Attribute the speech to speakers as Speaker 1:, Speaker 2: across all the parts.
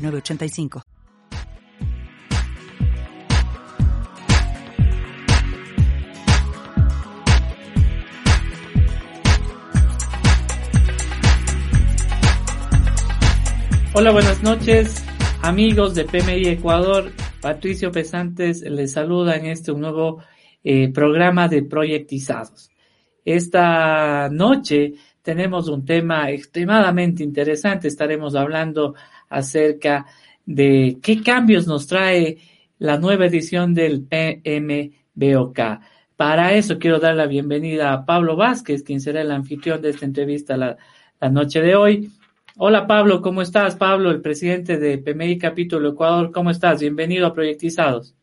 Speaker 1: 985.
Speaker 2: Hola, buenas noches, amigos de PMI Ecuador. Patricio Pesantes les saluda en este nuevo eh, programa de proyectizados. Esta noche tenemos un tema extremadamente interesante. Estaremos hablando acerca de qué cambios nos trae la nueva edición del PMBOK. Para eso quiero dar la bienvenida a Pablo Vázquez, quien será el anfitrión de esta entrevista la, noche de hoy. Hola Pablo, ¿cómo estás? Pablo, el presidente de PMI Capítulo Ecuador, ¿cómo estás? Bienvenido a Proyectizados.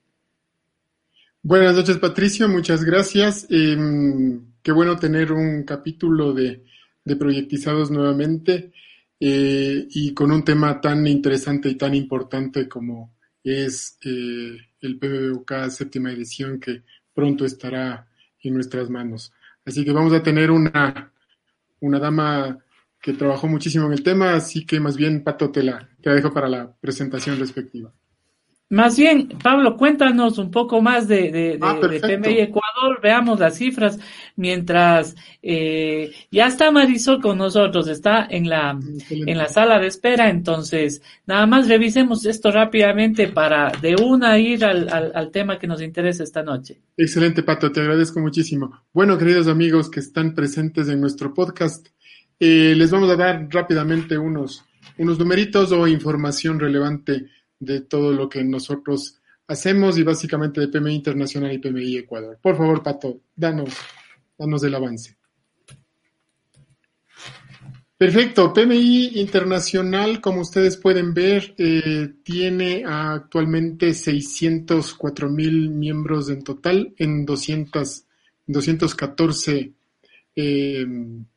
Speaker 3: Buenas noches Patricio, muchas gracias. Em, qué bueno tener un capítulo de, de Proyectizados nuevamente. Eh, y con un tema tan interesante y tan importante como es eh, el PBBUK séptima edición que pronto estará en nuestras manos. Así que vamos a tener una, una dama que trabajó muchísimo en el tema, así que más bien, Pato, te te la dejo para la presentación respectiva.
Speaker 2: Más bien, Pablo, cuéntanos un poco más de, de, ah, PMI Ecuador, veamos las cifras, mientras eh, ya está Marisol con nosotros, está en la, en la sala de espera, entonces nada más revisemos esto rápidamente para de una ir al, al, tema que nos interesa esta noche.
Speaker 3: Excelente, Pato, te agradezco muchísimo. Bueno, queridos amigos que están presentes en nuestro podcast, eh, les vamos a dar rápidamente unos, unos numeritos o información relevante de todo lo que nosotros hacemos y básicamente de PMI Internacional y PMI Ecuador. Por favor, Pato, danos, danos el avance. Perfecto, PMI Internacional, como ustedes pueden ver, eh, tiene actualmente 604 mil miembros en total en 200, 214 eh,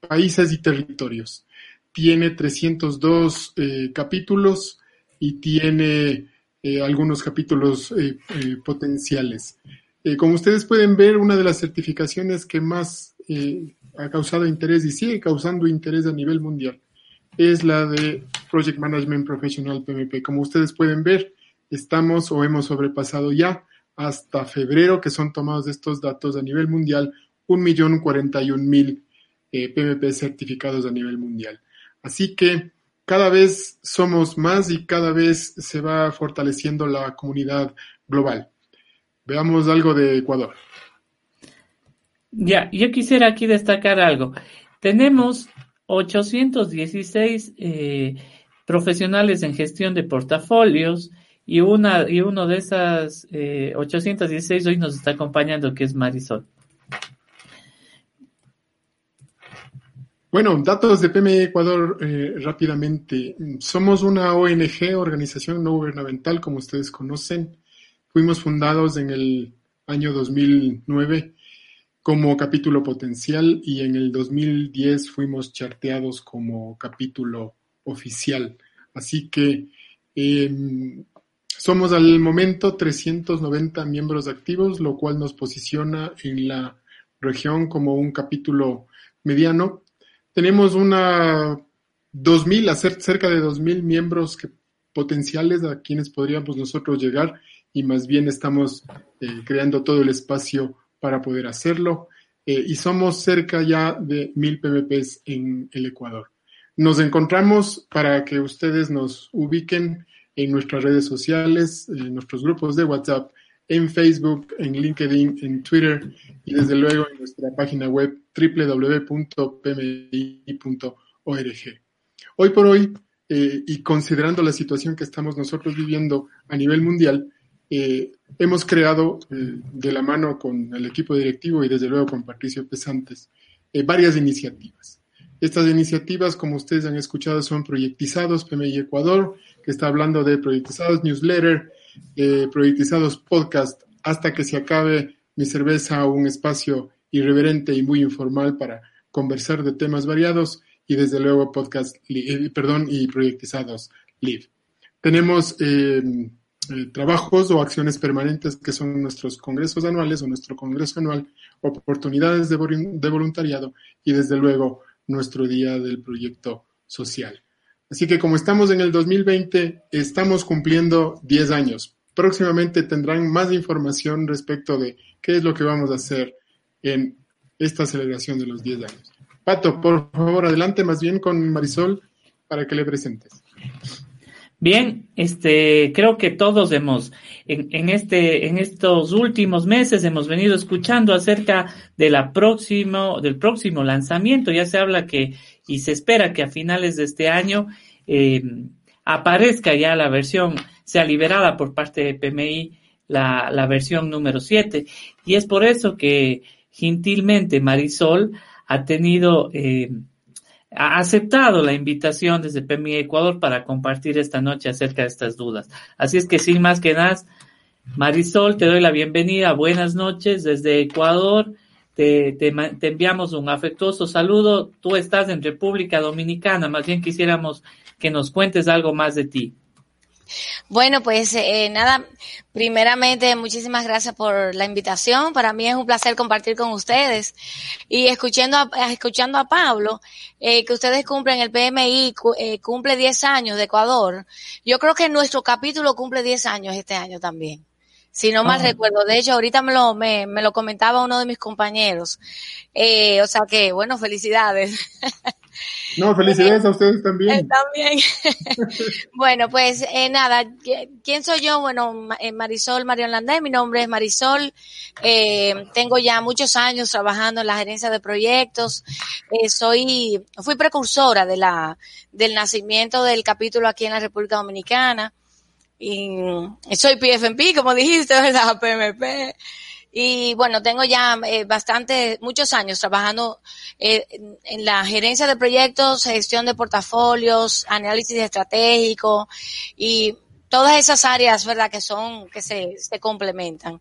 Speaker 3: países y territorios. Tiene 302 eh, capítulos, y tiene eh, algunos capítulos eh, eh, potenciales. como ustedes pueden ver, una de las certificaciones que más ha causado interés y sigue causando interés a nivel mundial es la de Project Management Professional PMP. Como ustedes pueden ver, estamos o hemos sobrepasado ya hasta febrero, que son tomados estos datos a nivel mundial, 1.041.000 PMP certificados a nivel mundial. Así que cada vez somos más y cada vez se va fortaleciendo la comunidad global. Veamos algo de Ecuador.
Speaker 2: Ya, yo quisiera aquí destacar algo. Tenemos 816 eh, profesionales en gestión de portafolios y una y uno de esas 816 eh, hoy nos está acompañando que es Marisol.
Speaker 3: Bueno, datos de PMI Ecuador eh, rápidamente. Somos una ONG, organización no gubernamental, como ustedes conocen. Fuimos fundados en el año 2009 como capítulo potencial y en el 2010 fuimos charteados como capítulo oficial. Así que em, somos al momento 390 miembros activos, lo cual nos posiciona en la región como un capítulo mediano tenemos una 2.000, cerca de 2.000 miembros potenciales a quienes podríamos nosotros llegar y más bien estamos eh, creando todo el espacio para poder hacerlo. Eh, y somos cerca ya de 1.000 PMPs en el Ecuador. Nos encontramos para que ustedes nos ubiquen en nuestras redes sociales, en nuestros grupos de WhatsApp, en Facebook, en LinkedIn, en Twitter y desde luego en nuestra página web www.pmi.org. Hoy por hoy, eh, y considerando la situación que estamos nosotros viviendo a nivel mundial, eh, hemos creado eh, de la mano con el equipo directivo y desde luego con Patricio Pesantes varias iniciativas. Estas iniciativas, como ustedes han escuchado, son proyectizados PMI Ecuador, que está hablando de proyectizados newsletter, eh, proyectizados podcast, hasta que se acabe mi cerveza, un espacio irreverente y muy informal para conversar de temas variados y desde luego podcast, eh, perdón, y proyectizados live. Tenemos eh, eh, trabajos o acciones permanentes que son nuestros congresos anuales o nuestro congreso anual, oportunidades de, de voluntariado y desde luego nuestro día del proyecto social. Así que como estamos en el 2020, estamos cumpliendo 10 años. Próximamente tendrán más información respecto de qué es lo que vamos a hacer en esta celebración de los 10 años. Pato, por favor, adelante más bien con Marisol para que le presentes.
Speaker 2: Bien, este, creo que todos hemos, en, en, este, en estos últimos meses hemos venido escuchando acerca de la próximo, del próximo lanzamiento. Ya se habla que, y se espera que a finales de este año, eh, aparezca ya la versión, sea liberada por parte de PMI la, la versión número 7. Y es por eso que gentilmente Marisol ha tenido, eh, ha aceptado la invitación desde PMI Ecuador para compartir esta noche acerca de estas dudas. Así es que sin más que nada, Marisol, te doy la bienvenida. Buenas noches desde Ecuador. Te, te, enviamos un afectuoso saludo. Tú estás en República Dominicana. Más bien quisiéramos que nos cuentes algo más de ti.
Speaker 4: Bueno, pues eh, nada, primeramente muchísimas gracias por la invitación. Para mí es un placer compartir con ustedes. Y escuchando a, escuchando a Pablo, eh, que ustedes cumplen el PMI, eh, cumple 10 años de Ecuador. Yo creo que nuestro capítulo cumple 10 años este año también. Si no mal recuerdo. De hecho, ahorita me lo, me, me, lo comentaba uno de mis compañeros. Eh, o sea que, bueno, felicidades.
Speaker 3: No, felicidades a ustedes también.
Speaker 4: También. bueno, pues eh, nada, ¿quién soy yo? Bueno, eh, Marisol Marion Landé, mi nombre es Marisol. Eh, tengo ya muchos años trabajando en la gerencia de proyectos. Eh, soy, fui precursora de la, del nacimiento del capítulo aquí en la República Dominicana. Y soy PFMP, como dijiste, ¿verdad? PMP. Y bueno, tengo ya eh, bastante, muchos años trabajando eh, en, la gerencia de proyectos, gestión de portafolios, análisis estratégico y todas esas áreas, ¿verdad? Que son, que se, se complementan.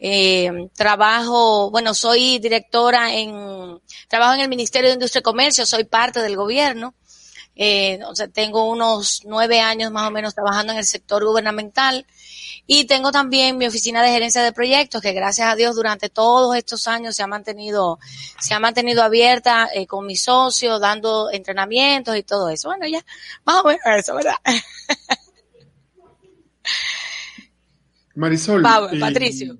Speaker 4: Eh, trabajo, bueno, soy directora en, trabajo en el Ministerio de Industria y Comercio, soy parte del gobierno. Eh, o sea, tengo unos nueve años más o menos trabajando en el sector gubernamental y tengo también mi oficina de gerencia de proyectos que gracias a Dios durante todos estos años se ha mantenido, se ha mantenido abierta eh, con mis socios, dando entrenamientos y todo eso. Bueno, ya, más o menos eso, ¿verdad?
Speaker 3: Marisol.
Speaker 4: Eh, Patricio.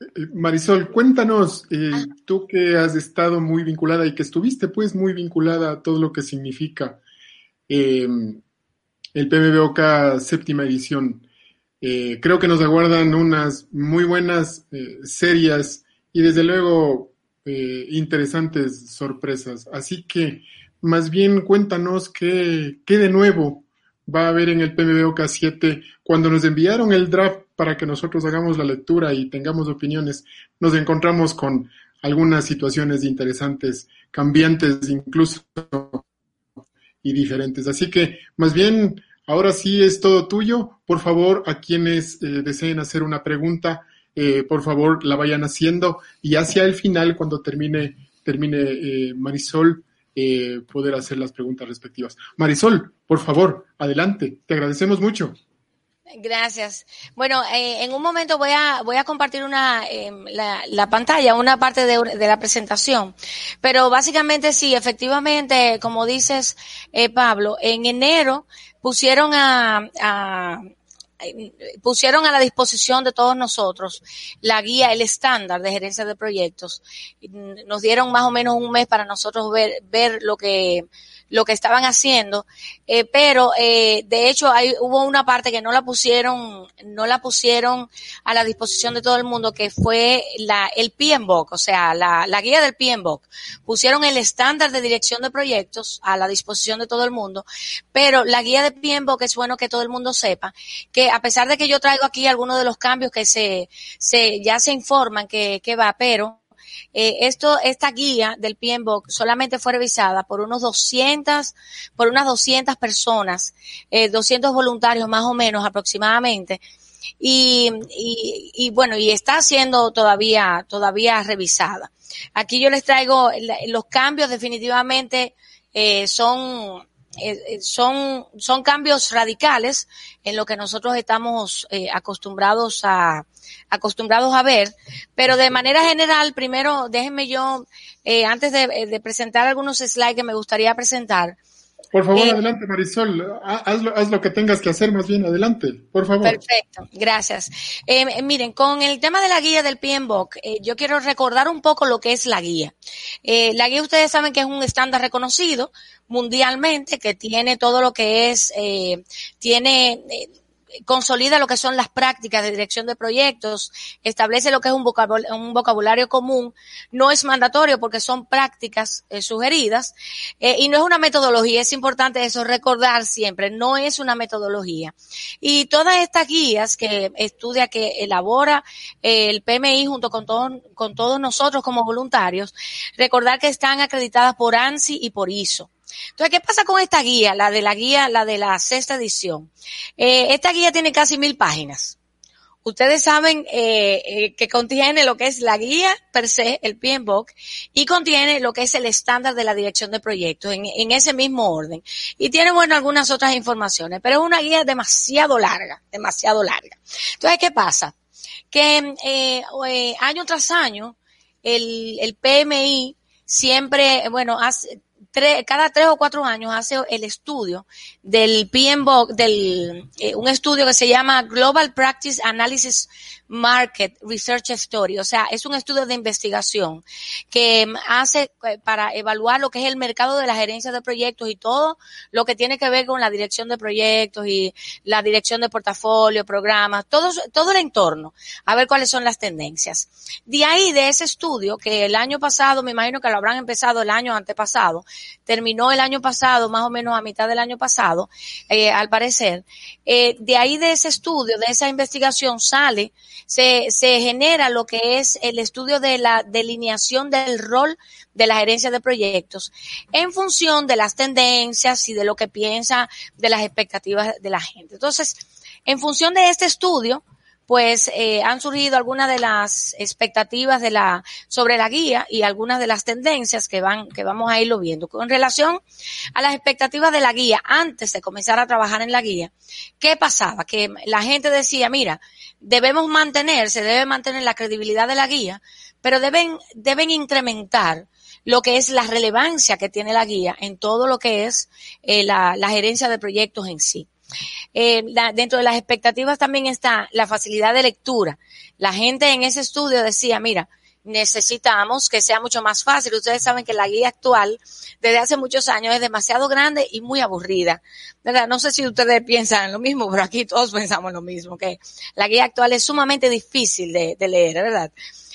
Speaker 3: Eh, Marisol, cuéntanos, eh, ah. tú que has estado muy vinculada y que estuviste pues muy vinculada a todo lo que significa eh, el PBBOK séptima edición. Eh, creo que nos aguardan unas muy buenas, eh, serias y desde luego eh, interesantes sorpresas. Así que más bien cuéntanos qué, qué de nuevo va a haber en el PBBOK 7. Cuando nos enviaron el draft para que nosotros hagamos la lectura y tengamos opiniones, nos encontramos con algunas situaciones interesantes, cambiantes incluso y diferentes. Así que más bien Ahora sí es todo tuyo. Por favor, a quienes eh, deseen hacer una pregunta, eh, por favor la vayan haciendo y hacia el final, cuando termine, termine eh, Marisol, eh, poder hacer las preguntas respectivas. Marisol, por favor, adelante. Te agradecemos mucho.
Speaker 4: Gracias. Bueno, eh, en un momento voy a voy a compartir una eh, la, la, pantalla, una parte de, de, la presentación, pero básicamente sí, efectivamente, como dices, eh, Pablo, en enero pusieron a, a pusieron a la disposición de todos nosotros la guía, el estándar de gerencia de proyectos. Nos dieron más o menos un mes para nosotros ver, ver lo que lo que estaban haciendo, eh, pero eh, de hecho hay, hubo una parte que no la pusieron, no la pusieron a la disposición de todo el mundo, que fue la, el PMBOK, o sea, la, la guía del PMBOK. Pusieron el estándar de dirección de proyectos a la disposición de todo el mundo, pero la guía de PMBOK es bueno que todo el mundo sepa que a pesar de que yo traigo aquí algunos de los cambios que se, se ya se informan que, que va, pero eh, esto, esta guía del PMBOK solamente fue revisada por unos 200, por unas 200 personas, eh, 200 voluntarios más o menos aproximadamente. Y, y, y, bueno, y está siendo todavía, todavía revisada. Aquí yo les traigo los cambios definitivamente eh, son eh, eh, son, son cambios radicales en lo que nosotros estamos eh, acostumbrados a acostumbrados a ver, pero de manera general, primero déjenme yo, eh, antes de, de, presentar algunos slides que me gustaría presentar,
Speaker 3: por favor, eh, adelante, Marisol. Haz lo, haz lo, que tengas que hacer, más bien adelante, por favor.
Speaker 4: Perfecto, gracias. Eh, miren, con el tema de la guía del PMBOK, eh, yo quiero recordar un poco lo que es la guía. La guía, ustedes saben que es un estándar reconocido mundialmente, que tiene todo lo que es, eh, tiene consolida lo que son las prácticas de dirección de proyectos, establece lo que es un vocabulario, común, no es mandatorio porque son prácticas eh, sugeridas eh, y no es una metodología, es importante eso recordar siempre, no es una metodología. Y todas estas guías que estudia, que elabora eh, el PMI junto con, con todos nosotros como voluntarios, recordar que están acreditadas por ANSI y por ISO. Entonces, ¿qué pasa con esta guía? La de la guía, la de la sexta edición. Eh, esta guía tiene casi mil páginas. Ustedes saben eh, eh, que contiene lo que es la guía per se, el PMBOK, y contiene lo que es el estándar de la dirección de proyectos en, en, ese mismo orden. Y tiene, bueno, algunas otras informaciones, pero es una guía demasiado larga, demasiado larga. Entonces, ¿qué pasa? Que eh, año tras año, el, el PMI siempre, bueno, hace, tres, cada tres o cuatro años hace el estudio del PMBOK, del, eh, un estudio que se llama Global Practice Analysis Market Research Story, o sea, es un estudio de investigación que hace eh, para evaluar lo que es el mercado de la gerencia de proyectos y todo lo que tiene que ver con la dirección de proyectos y la dirección de portafolio, programas, todo, todo el entorno, a ver cuáles son las tendencias. De ahí, de ese estudio, que el año pasado, me imagino que lo habrán empezado el año antepasado, terminó el año pasado, más o menos a mitad del año pasado, eh, al parecer, eh, de ahí de ese estudio, de esa investigación sale se, se genera lo que es el estudio de la delineación del rol de la gerencia de proyectos en función de las tendencias y de lo que piensa de las expectativas de la gente. Entonces, en función de este estudio, pues eh, han surgido algunas de las expectativas de la sobre la guía y algunas de las tendencias que van que vamos a irlo viendo con relación a las expectativas de la guía antes de comenzar a trabajar en la guía qué pasaba que la gente decía mira debemos mantener se debe mantener la credibilidad de la guía pero deben deben incrementar lo que es la relevancia que tiene la guía en todo lo que es eh, la, la gerencia de proyectos en sí. Eh, dentro de las expectativas también está la facilidad de lectura. La gente en ese estudio decía, mira, necesitamos que sea mucho más fácil. Ustedes saben que la guía actual desde hace muchos años es demasiado grande y muy aburrida. ¿verdad? No sé si ustedes piensan lo mismo, pero aquí todos pensamos lo mismo, que la guía actual es sumamente difícil de, leer, ¿verdad?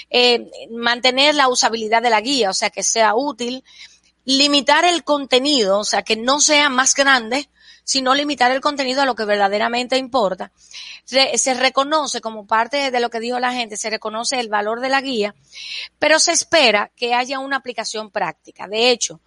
Speaker 4: Eh, mantener la usabilidad de la guía, o sea, que sea útil, limitar el contenido, o sea, que no sea más grande, sino limitar el contenido a lo que verdaderamente importa. Se reconoce como parte de lo que dijo la gente, se reconoce el valor de la guía, pero se espera que haya una aplicación práctica. De hecho,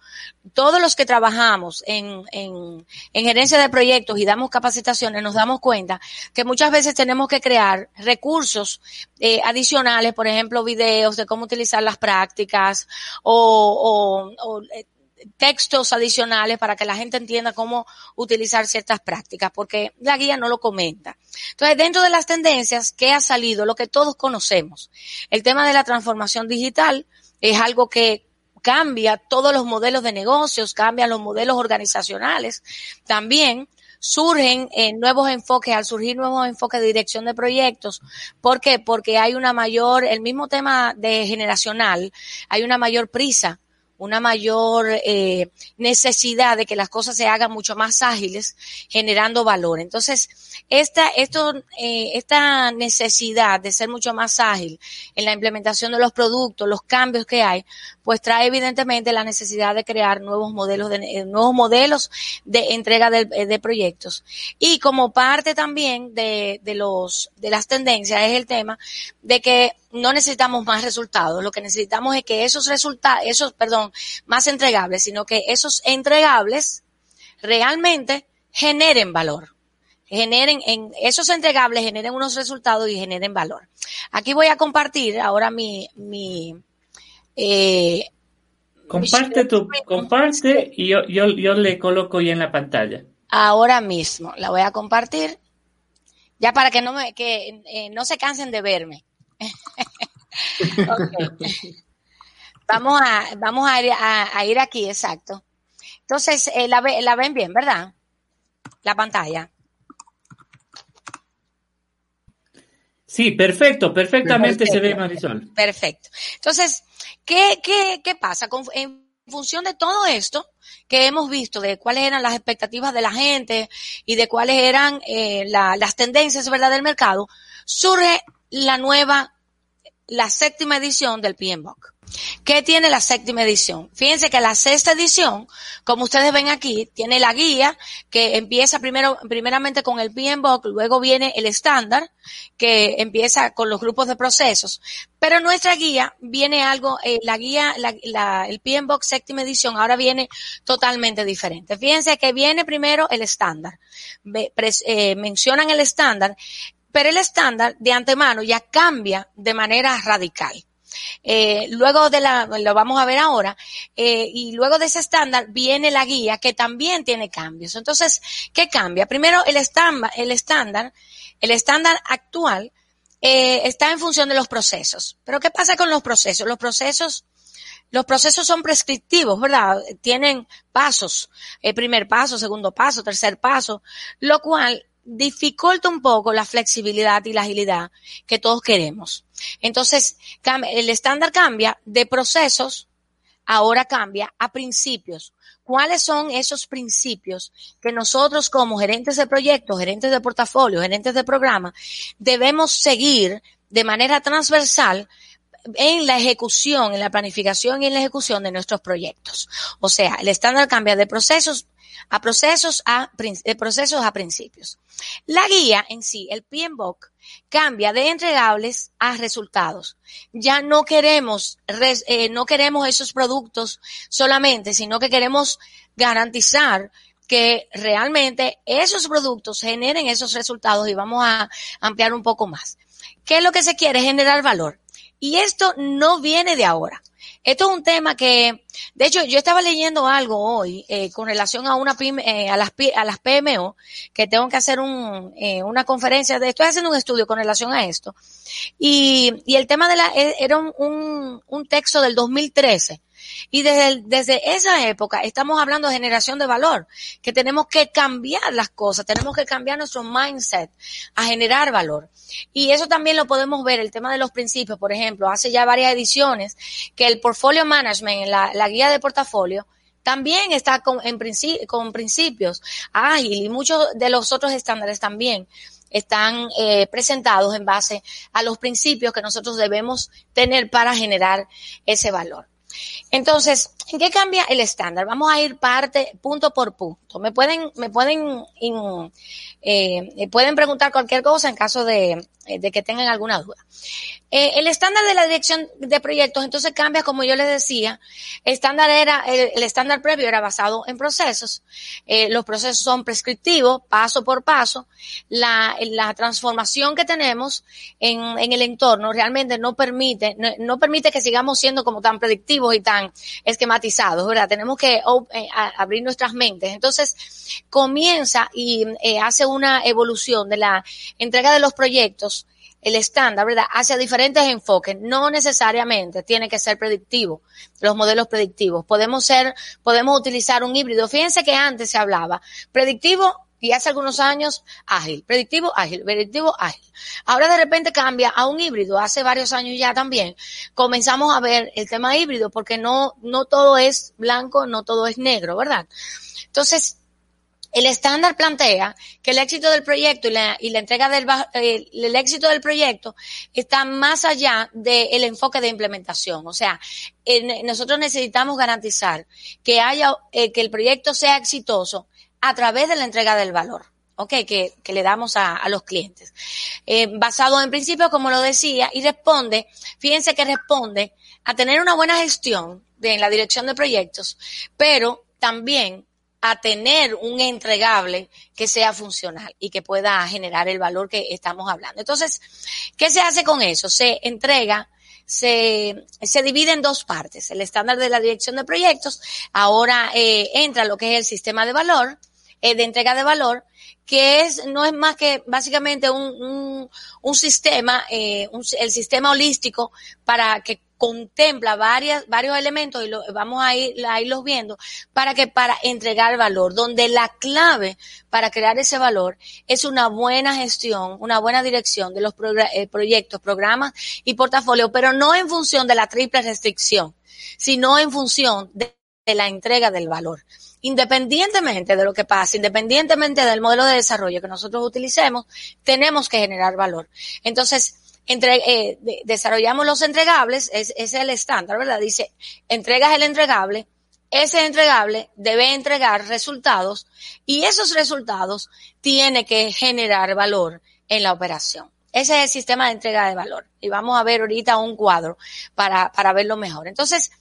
Speaker 4: todos los que trabajamos en, en, en gerencia de proyectos y damos capacitaciones, nos damos cuenta que muchas veces tenemos que crear recursos eh, adicionales, por ejemplo, videos de cómo utilizar las prácticas o, o, o eh, textos adicionales para que la gente entienda cómo utilizar ciertas prácticas, porque la guía no lo comenta. Entonces, dentro de las tendencias que ha salido, lo que todos conocemos, el tema de la transformación digital es algo que cambia todos los modelos de negocios, cambia los modelos organizacionales. También surgen eh, nuevos enfoques, al surgir nuevos enfoques de dirección de proyectos. ¿Por qué? Porque hay una mayor, el mismo tema de generacional, hay una mayor prisa una mayor eh, necesidad de que las cosas se hagan mucho más ágiles, generando valor. Entonces, esta, esto, eh, esta necesidad de ser mucho más ágil en la implementación de los productos, los cambios que hay, pues trae evidentemente la necesidad de crear nuevos modelos de, eh, nuevos modelos de entrega de, eh, de proyectos. Y como parte también de, de los, de las tendencias es el tema de que no necesitamos más resultados, lo que necesitamos es que esos resultados, esos, perdón, más entregables, sino que esos entregables realmente generen valor generen, en esos entregables generen unos resultados y generen valor. Aquí voy a compartir ahora mi, mi,
Speaker 2: eh, comparte tu, comparte y yo, yo, yo le coloco ya en la pantalla.
Speaker 4: Ahora mismo la voy a compartir, ya para que no me, que eh, no se cansen de verme. Vamos a, vamos a ir, a, ir aquí, exacto. Entonces, eh, la, la ven bien, ¿verdad? La pantalla.
Speaker 2: Sí, perfecto, perfectamente se ve Marisol.
Speaker 4: Perfecto. Entonces, ¿qué, qué, qué pasa? en función de todo esto que hemos visto, de cuáles eran las expectativas de la gente y de cuáles eran eh, las tendencias ¿verdad? del mercado, surge la nueva, la séptima edición del PMBOK. ¿Qué tiene la séptima edición? Fíjense que la sexta edición, como ustedes ven aquí, tiene la guía que empieza primero, primeramente con el PMBOK, luego viene el estándar que empieza con los grupos de procesos. Pero nuestra guía viene algo, eh, la guía, la, el PMBOK séptima edición ahora viene totalmente diferente. Fíjense que viene primero el estándar. Eh, mencionan el estándar, pero el estándar de antemano ya cambia de manera radical. Eh, luego de la, lo vamos a ver ahora, eh, y luego de ese estándar viene la guía que también tiene cambios. Entonces, ¿qué cambia? Primero, el estándar, el estándar, el estándar actual eh, está en función de los procesos. Pero ¿qué pasa con los procesos? Los procesos los procesos son prescriptivos, ¿verdad? Tienen pasos, el primer paso, segundo paso, tercer paso, lo cual dificulta un poco la flexibilidad y la agilidad que todos queremos. Entonces, el estándar cambia de procesos, ahora cambia a principios. ¿Cuáles son esos principios que nosotros como gerentes de proyectos, gerentes de portafolio, gerentes de programa, debemos seguir de manera transversal en la ejecución, en la planificación y en la ejecución de nuestros proyectos. O sea, el estándar cambia de procesos a procesos a, de procesos a principios. La guía en sí, el PMBOK, cambia de entregables a resultados. Ya no queremos, eh, no queremos esos productos solamente, sino que queremos garantizar que realmente esos productos generen esos resultados y vamos a ampliar un poco más. ¿Qué es lo que se quiere? Generar valor. Y esto no viene de ahora. Esto es un tema que, de hecho, yo estaba leyendo algo hoy eh, con relación a una eh, a las a las PMO que tengo que hacer un, eh, una conferencia. De, estoy haciendo un estudio con relación a esto y, y el tema de la e, era un, un texto del 2013 y desde, desde esa época estamos hablando de generación de valor, que tenemos que cambiar las cosas, tenemos que cambiar nuestro mindset a generar valor. Y eso también lo podemos ver, el tema de los principios, por ejemplo, hace ya varias ediciones que el portfolio management, la, la guía de portafolio, también está con, en con principios ágil y muchos de los otros estándares también están eh, presentados en base a los principios que nosotros debemos tener para generar ese valor. Entonces, ¿en qué cambia el estándar? Vamos a ir parte, punto por punto. Me pueden, me pueden, eh, pueden preguntar cualquier cosa en caso de que tengan alguna duda. Eh, el estándar de la dirección de proyectos entonces cambia, como yo les decía, el estándar era, el, estándar previo era basado en procesos, eh, los procesos son prescriptivos, paso por paso, la, la transformación que tenemos en, en el entorno realmente no permite, no, permite que sigamos siendo como tan predictivos y tan esquematizados, ¿verdad? Tenemos que eh, abrir nuestras mentes. Entonces, comienza y hace una evolución de la entrega de los proyectos el estándar, ¿verdad? Hacia diferentes enfoques. No necesariamente tiene que ser predictivo, los modelos predictivos. Podemos ser, podemos utilizar un híbrido. Fíjense que antes se hablaba predictivo y hace algunos años ágil, predictivo, ágil, predictivo, ágil. Ahora de repente cambia a un híbrido, hace varios años ya también. Comenzamos a ver el tema híbrido porque no, no todo es blanco, no todo es negro, ¿verdad? Entonces, el estándar plantea que el éxito del proyecto y la, y la entrega del eh, el éxito del proyecto está más allá del enfoque de implementación. O sea, nosotros necesitamos garantizar que haya eh, que el proyecto sea exitoso a través de la entrega del valor. Okay, que, que le damos a, a los clientes. Eh, basado en principios, como lo decía, y responde, fíjense que responde a tener una buena gestión de, en la dirección de proyectos, pero también a tener un entregable que sea funcional y que pueda generar el valor que estamos hablando. Entonces, ¿qué se hace con eso? Se entrega, se, se divide en dos partes. El estándar de la dirección de proyectos, ahora eh, entra lo que es el sistema de valor, eh, de entrega de valor, que es, no es más que básicamente un, un, un sistema, eh, un, el sistema holístico para que contempla varias, varios elementos y lo, vamos a, ir, a irlos viendo para que para entregar valor, donde la clave para crear ese valor es una buena gestión, una buena dirección de los eh, proyectos, programas y portafolios, pero no en función de la triple restricción, sino en función de, de la entrega del valor independientemente de lo que pase, independientemente del modelo de desarrollo que nosotros utilicemos, tenemos que generar valor. Entonces, entre, eh, desarrollamos los entregables, es, es el estándar, ¿verdad? Dice, entregas el entregable, ese entregable debe entregar resultados y esos resultados tiene que generar valor en la operación. Ese es el sistema de entrega de valor. Y vamos a ver ahorita un cuadro para, para verlo mejor. Entonces,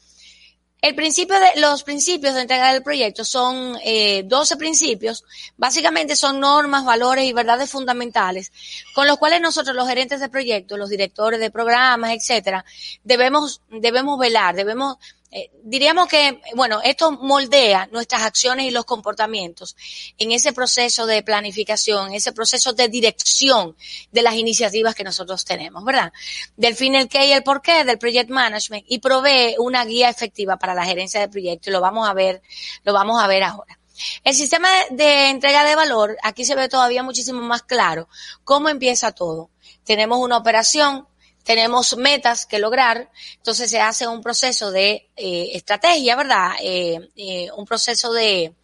Speaker 4: el principio de, los principios de entrega del proyecto son eh, 12 principios, básicamente son normas, valores y verdades fundamentales, con los cuales nosotros los gerentes de proyectos, los directores de programas, etcétera, debemos, debemos velar, debemos eh, diríamos que, bueno, esto moldea nuestras acciones y los comportamientos en ese proceso de planificación, ese proceso de dirección de las iniciativas que nosotros tenemos, ¿verdad? Del fin, el qué y el por qué del project management y provee una guía efectiva para la gerencia de proyectos y lo vamos a ver, lo vamos a ver ahora. El sistema de entrega de valor, aquí se ve todavía muchísimo más claro cómo empieza todo. Tenemos una operación, tenemos metas que lograr, entonces se hace un proceso de eh, estrategia, ¿verdad? Eh, eh, un proceso de,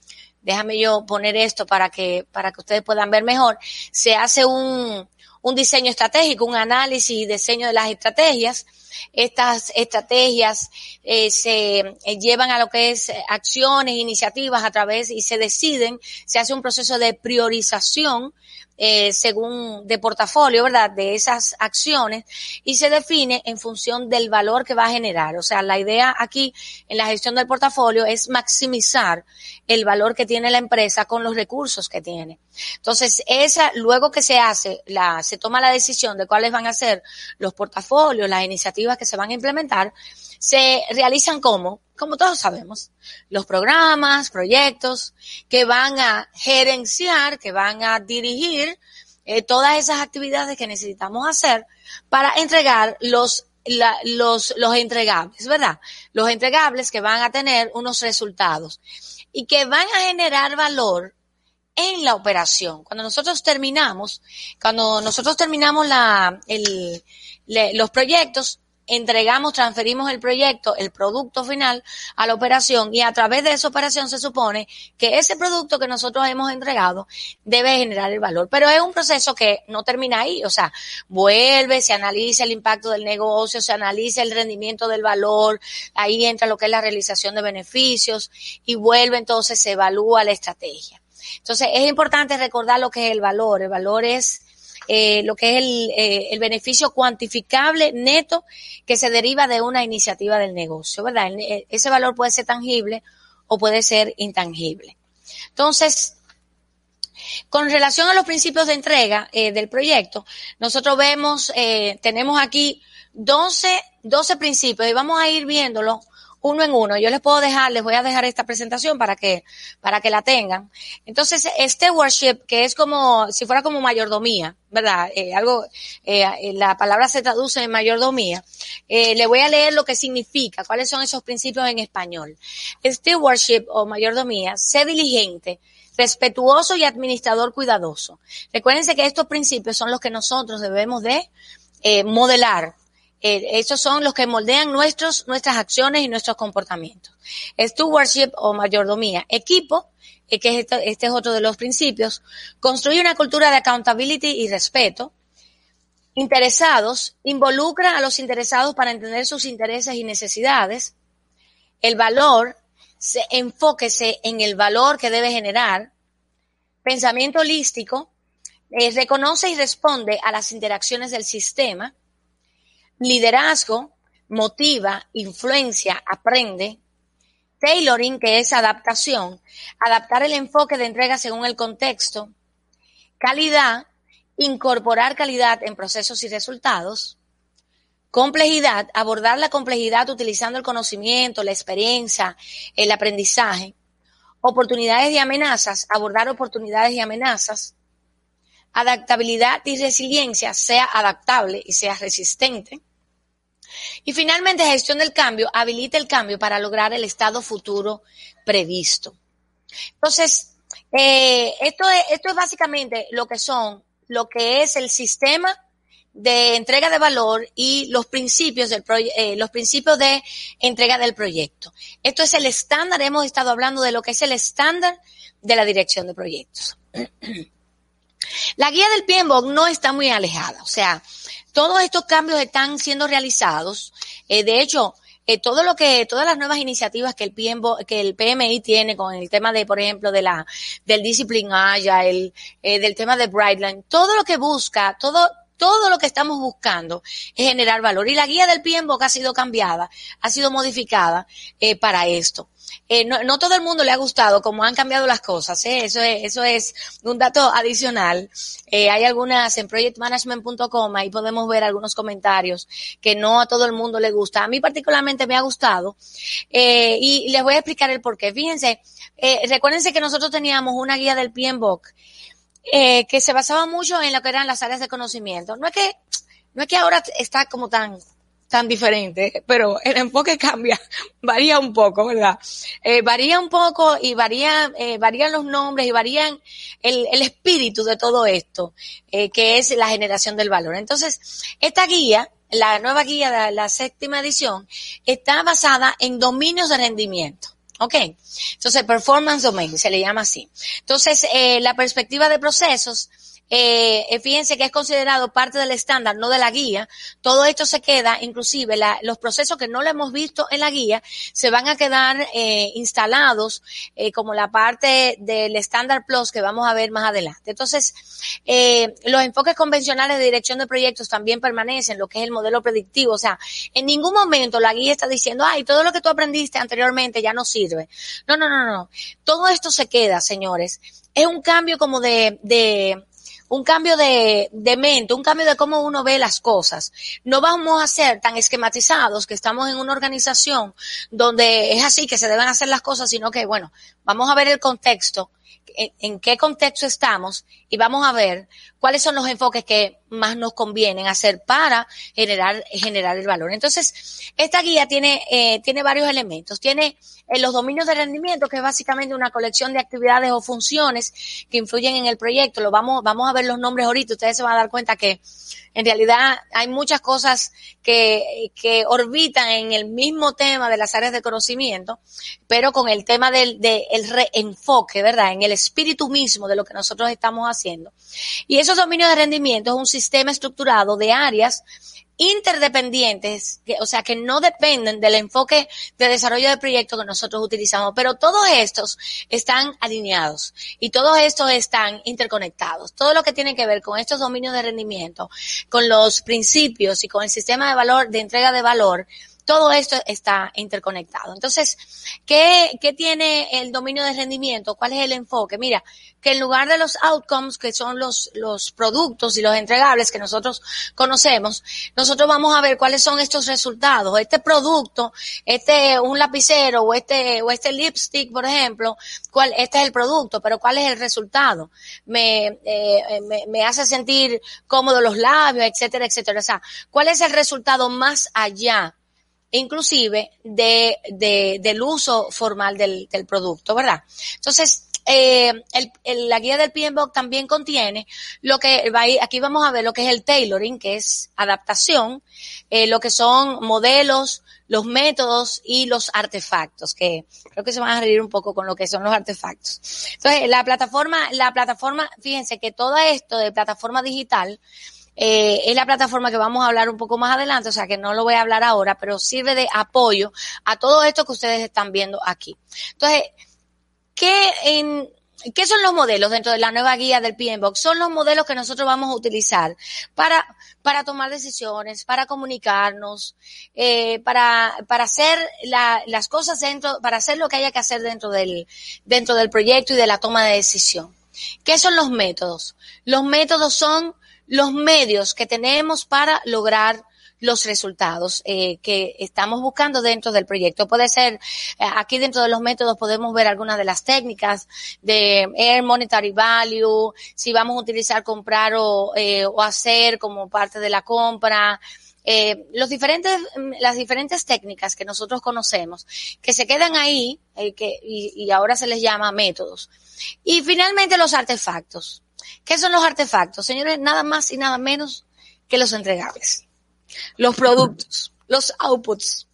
Speaker 4: déjame yo poner esto para que, para que ustedes puedan ver mejor, se hace un, un diseño estratégico, un análisis y diseño de las estrategias. Estas estrategias eh, se eh, llevan a lo que es acciones, iniciativas a través y se deciden, se hace un proceso de priorización eh, según de portafolio, ¿verdad? De esas acciones y se define en función del valor que va a generar. O sea, la idea aquí en la gestión del portafolio es maximizar el valor que tiene la empresa con los recursos que tiene. Entonces, esa, luego que se hace, la, se toma la decisión de cuáles van a ser los portafolios, las iniciativas que se van a implementar, se realizan como, como todos sabemos, los programas, proyectos que van a gerenciar, que van a dirigir eh, todas esas actividades que necesitamos hacer para entregar los los, los entregables, ¿verdad? Los entregables que van a tener unos resultados y que van a generar valor en la operación. Cuando nosotros terminamos, cuando nosotros terminamos la, el, los proyectos, entregamos, transferimos el proyecto, el producto final a la operación y a través de esa operación se supone que ese producto que nosotros hemos entregado debe generar el valor. Pero es un proceso que no termina ahí, o sea, vuelve, se analiza el impacto del negocio, se analiza el rendimiento del valor, ahí entra lo que es la realización de beneficios y vuelve entonces, se evalúa la estrategia. Entonces, es importante recordar lo que es el valor. El valor es eh, lo que es el, eh, el, beneficio cuantificable neto que se deriva de una iniciativa del negocio, ¿verdad? Eh, ese valor puede ser tangible o puede ser intangible. Entonces, con relación a los principios de entrega eh, del proyecto, nosotros vemos, eh, tenemos aquí 12, 12 principios y vamos a ir viéndolo uno en uno. Yo les puedo dejar, les voy a dejar esta presentación para que, para que la tengan. Entonces, este worship, que es como, si fuera como mayordomía, ¿verdad? Eh, algo, eh, eh, la palabra se traduce en mayordomía. Eh, le voy a leer lo que significa, cuáles son esos principios en español. Stewardship o mayordomía, sé diligente, respetuoso y administrador cuidadoso. Recuérdense que estos principios son los que nosotros debemos de modelar Eh, estos son los que moldean nuestros, nuestras acciones y nuestros comportamientos. Stewardship o mayordomía. Equipo, eh, que este, este, es otro de los principios. Construye una cultura de accountability y respeto. Interesados, involucra a los interesados para entender sus intereses y necesidades. El valor, se, enfóquese en el valor que debe generar. Pensamiento holístico, eh, reconoce y responde a las interacciones del sistema liderazgo, motiva, influencia, aprende. Tailoring, que es adaptación, adaptar el enfoque de entrega según el contexto. Calidad, incorporar calidad en procesos y resultados. Complejidad, abordar la complejidad utilizando el conocimiento, la experiencia, el aprendizaje. Oportunidades y amenazas, abordar oportunidades y amenazas. Adaptabilidad y resiliencia, sea adaptable y sea resistente. Y finalmente, gestión del cambio, habilita el cambio para lograr el estado futuro previsto. Entonces, eh, esto, es, básicamente lo que son, lo que es el sistema de entrega de valor y los principios del eh, los principios de entrega del proyecto. Esto es el estándar, hemos estado hablando de lo que es el estándar de la dirección de proyectos. La guía del PMBOK no está muy alejada, o sea, todos estos cambios están siendo realizados. Eh, de hecho, eh, todo lo que, todas las nuevas iniciativas que el PMI, que el PMI tiene con el tema de, por ejemplo, de la, del Discipline Agile, eh, del tema de Brightline, todo lo que busca, todo, todo lo que estamos buscando es generar valor. Y la guía del PMBOK ha sido cambiada, ha sido modificada eh, para esto. Eh, no, todo el mundo le ha gustado cómo han cambiado las cosas. ¿eh? Eso, es, eso es un dato adicional. Eh, hay algunas en projectmanagement.com, ahí podemos ver algunos comentarios que no a todo el mundo le gusta. A mí particularmente me ha gustado y les voy a explicar el por qué. Fíjense, recuérdense que nosotros teníamos una guía del PMBOK que se basaba mucho en lo que eran las áreas de conocimiento. No es que, no es que ahora está como tan tan diferente, pero el enfoque cambia, varía un poco, ¿verdad? Eh, varía un poco y varía, eh, varían los nombres y varían el, el espíritu de todo esto, eh, que es la generación del valor. Entonces, esta guía, la nueva guía de la séptima edición, está basada en dominios de rendimiento. ¿Ok? Entonces, performance domain se le llama así. Entonces, la perspectiva de procesos eh, eh, fíjense que es considerado parte del estándar, no de la guía. Todo esto se queda, inclusive los procesos que no lo hemos visto en la guía, se van a quedar eh, instalados eh, como la parte del estándar plus que vamos a ver más adelante. Entonces, eh, los enfoques convencionales de dirección de proyectos también permanecen, lo que es el modelo predictivo. O sea, en ningún momento la guía está diciendo, ay, todo lo que tú aprendiste anteriormente ya no sirve. No, no, no, no. Todo esto se queda, señores. Es un cambio como de, de un cambio de, de, mente, un cambio de cómo uno ve las cosas. No vamos a ser tan esquematizados que estamos en una organización donde es así que se deben hacer las cosas, sino que, bueno, vamos a ver el contexto, en, qué contexto estamos y vamos a ver cuáles son los enfoques que más nos convienen hacer para generar, generar el valor. Entonces, esta guía tiene, eh, tiene varios elementos. Tiene eh, los dominios de rendimiento, que es básicamente una colección de actividades o funciones que influyen en el proyecto. Lo vamos, vamos a ver los nombres ahorita. Ustedes se van a dar cuenta que en realidad hay muchas cosas que, que orbitan en el mismo tema de las áreas de conocimiento, pero con el tema del, del reenfoque, ¿verdad? En el espíritu mismo de lo que nosotros estamos haciendo. Y esos dominios de rendimiento es un sistema estructurado de áreas interdependientes, o sea, que no dependen del enfoque de desarrollo del proyecto que nosotros utilizamos, pero todos estos están alineados y todos estos están interconectados. Todo lo que tiene que ver con estos dominios de rendimiento, con los principios y con el sistema de valor, de entrega de valor, todo esto está interconectado. Entonces, ¿qué, ¿qué tiene el dominio de rendimiento? ¿Cuál es el enfoque? Mira, que en lugar de los outcomes, que son los, los productos y los entregables que nosotros conocemos, nosotros vamos a ver cuáles son estos resultados. Este producto, este, un lapicero o este, o este lipstick, por ejemplo, cuál, este es el producto, pero cuál es el resultado. Me, eh, me, me hace sentir cómodo los labios, etcétera, etcétera. O sea, ¿cuál es el resultado más allá inclusive de, de, del uso formal del, del producto, ¿verdad? Entonces, eh, el, la guía del PMBOK también contiene lo que va aquí vamos a ver lo que es el tailoring, que es adaptación, eh, lo que son modelos, los métodos y los artefactos, que creo que se van a reír un poco con lo que son los artefactos. Entonces, la plataforma, la plataforma, fíjense que todo esto de plataforma digital, eh, es la plataforma que vamos a hablar un poco más adelante, o sea que no lo voy a hablar ahora, pero sirve de apoyo a todo esto que ustedes están viendo aquí. Entonces, ¿qué, en, ¿qué son los modelos dentro de la nueva guía del PMBOK? Son los modelos que nosotros vamos a utilizar para, para tomar decisiones, para comunicarnos, eh, para, para hacer la, las cosas dentro, para hacer lo que haya que hacer dentro del, dentro del proyecto y de la toma de decisión. ¿Qué son los métodos? Los métodos son los medios que tenemos para lograr los resultados eh, que estamos buscando dentro del proyecto. Puede ser, eh, aquí dentro de los métodos podemos ver algunas de las técnicas de Air Monetary Value, si vamos a utilizar comprar o, eh, o hacer como parte de la compra. Eh, los diferentes, las diferentes técnicas que nosotros conocemos, que se quedan ahí, eh, que, y, y ahora se les llama métodos. Y finalmente los artefactos. ¿Qué son los artefactos? Señores, nada más y nada menos que los entregables. Los productos, los outputs.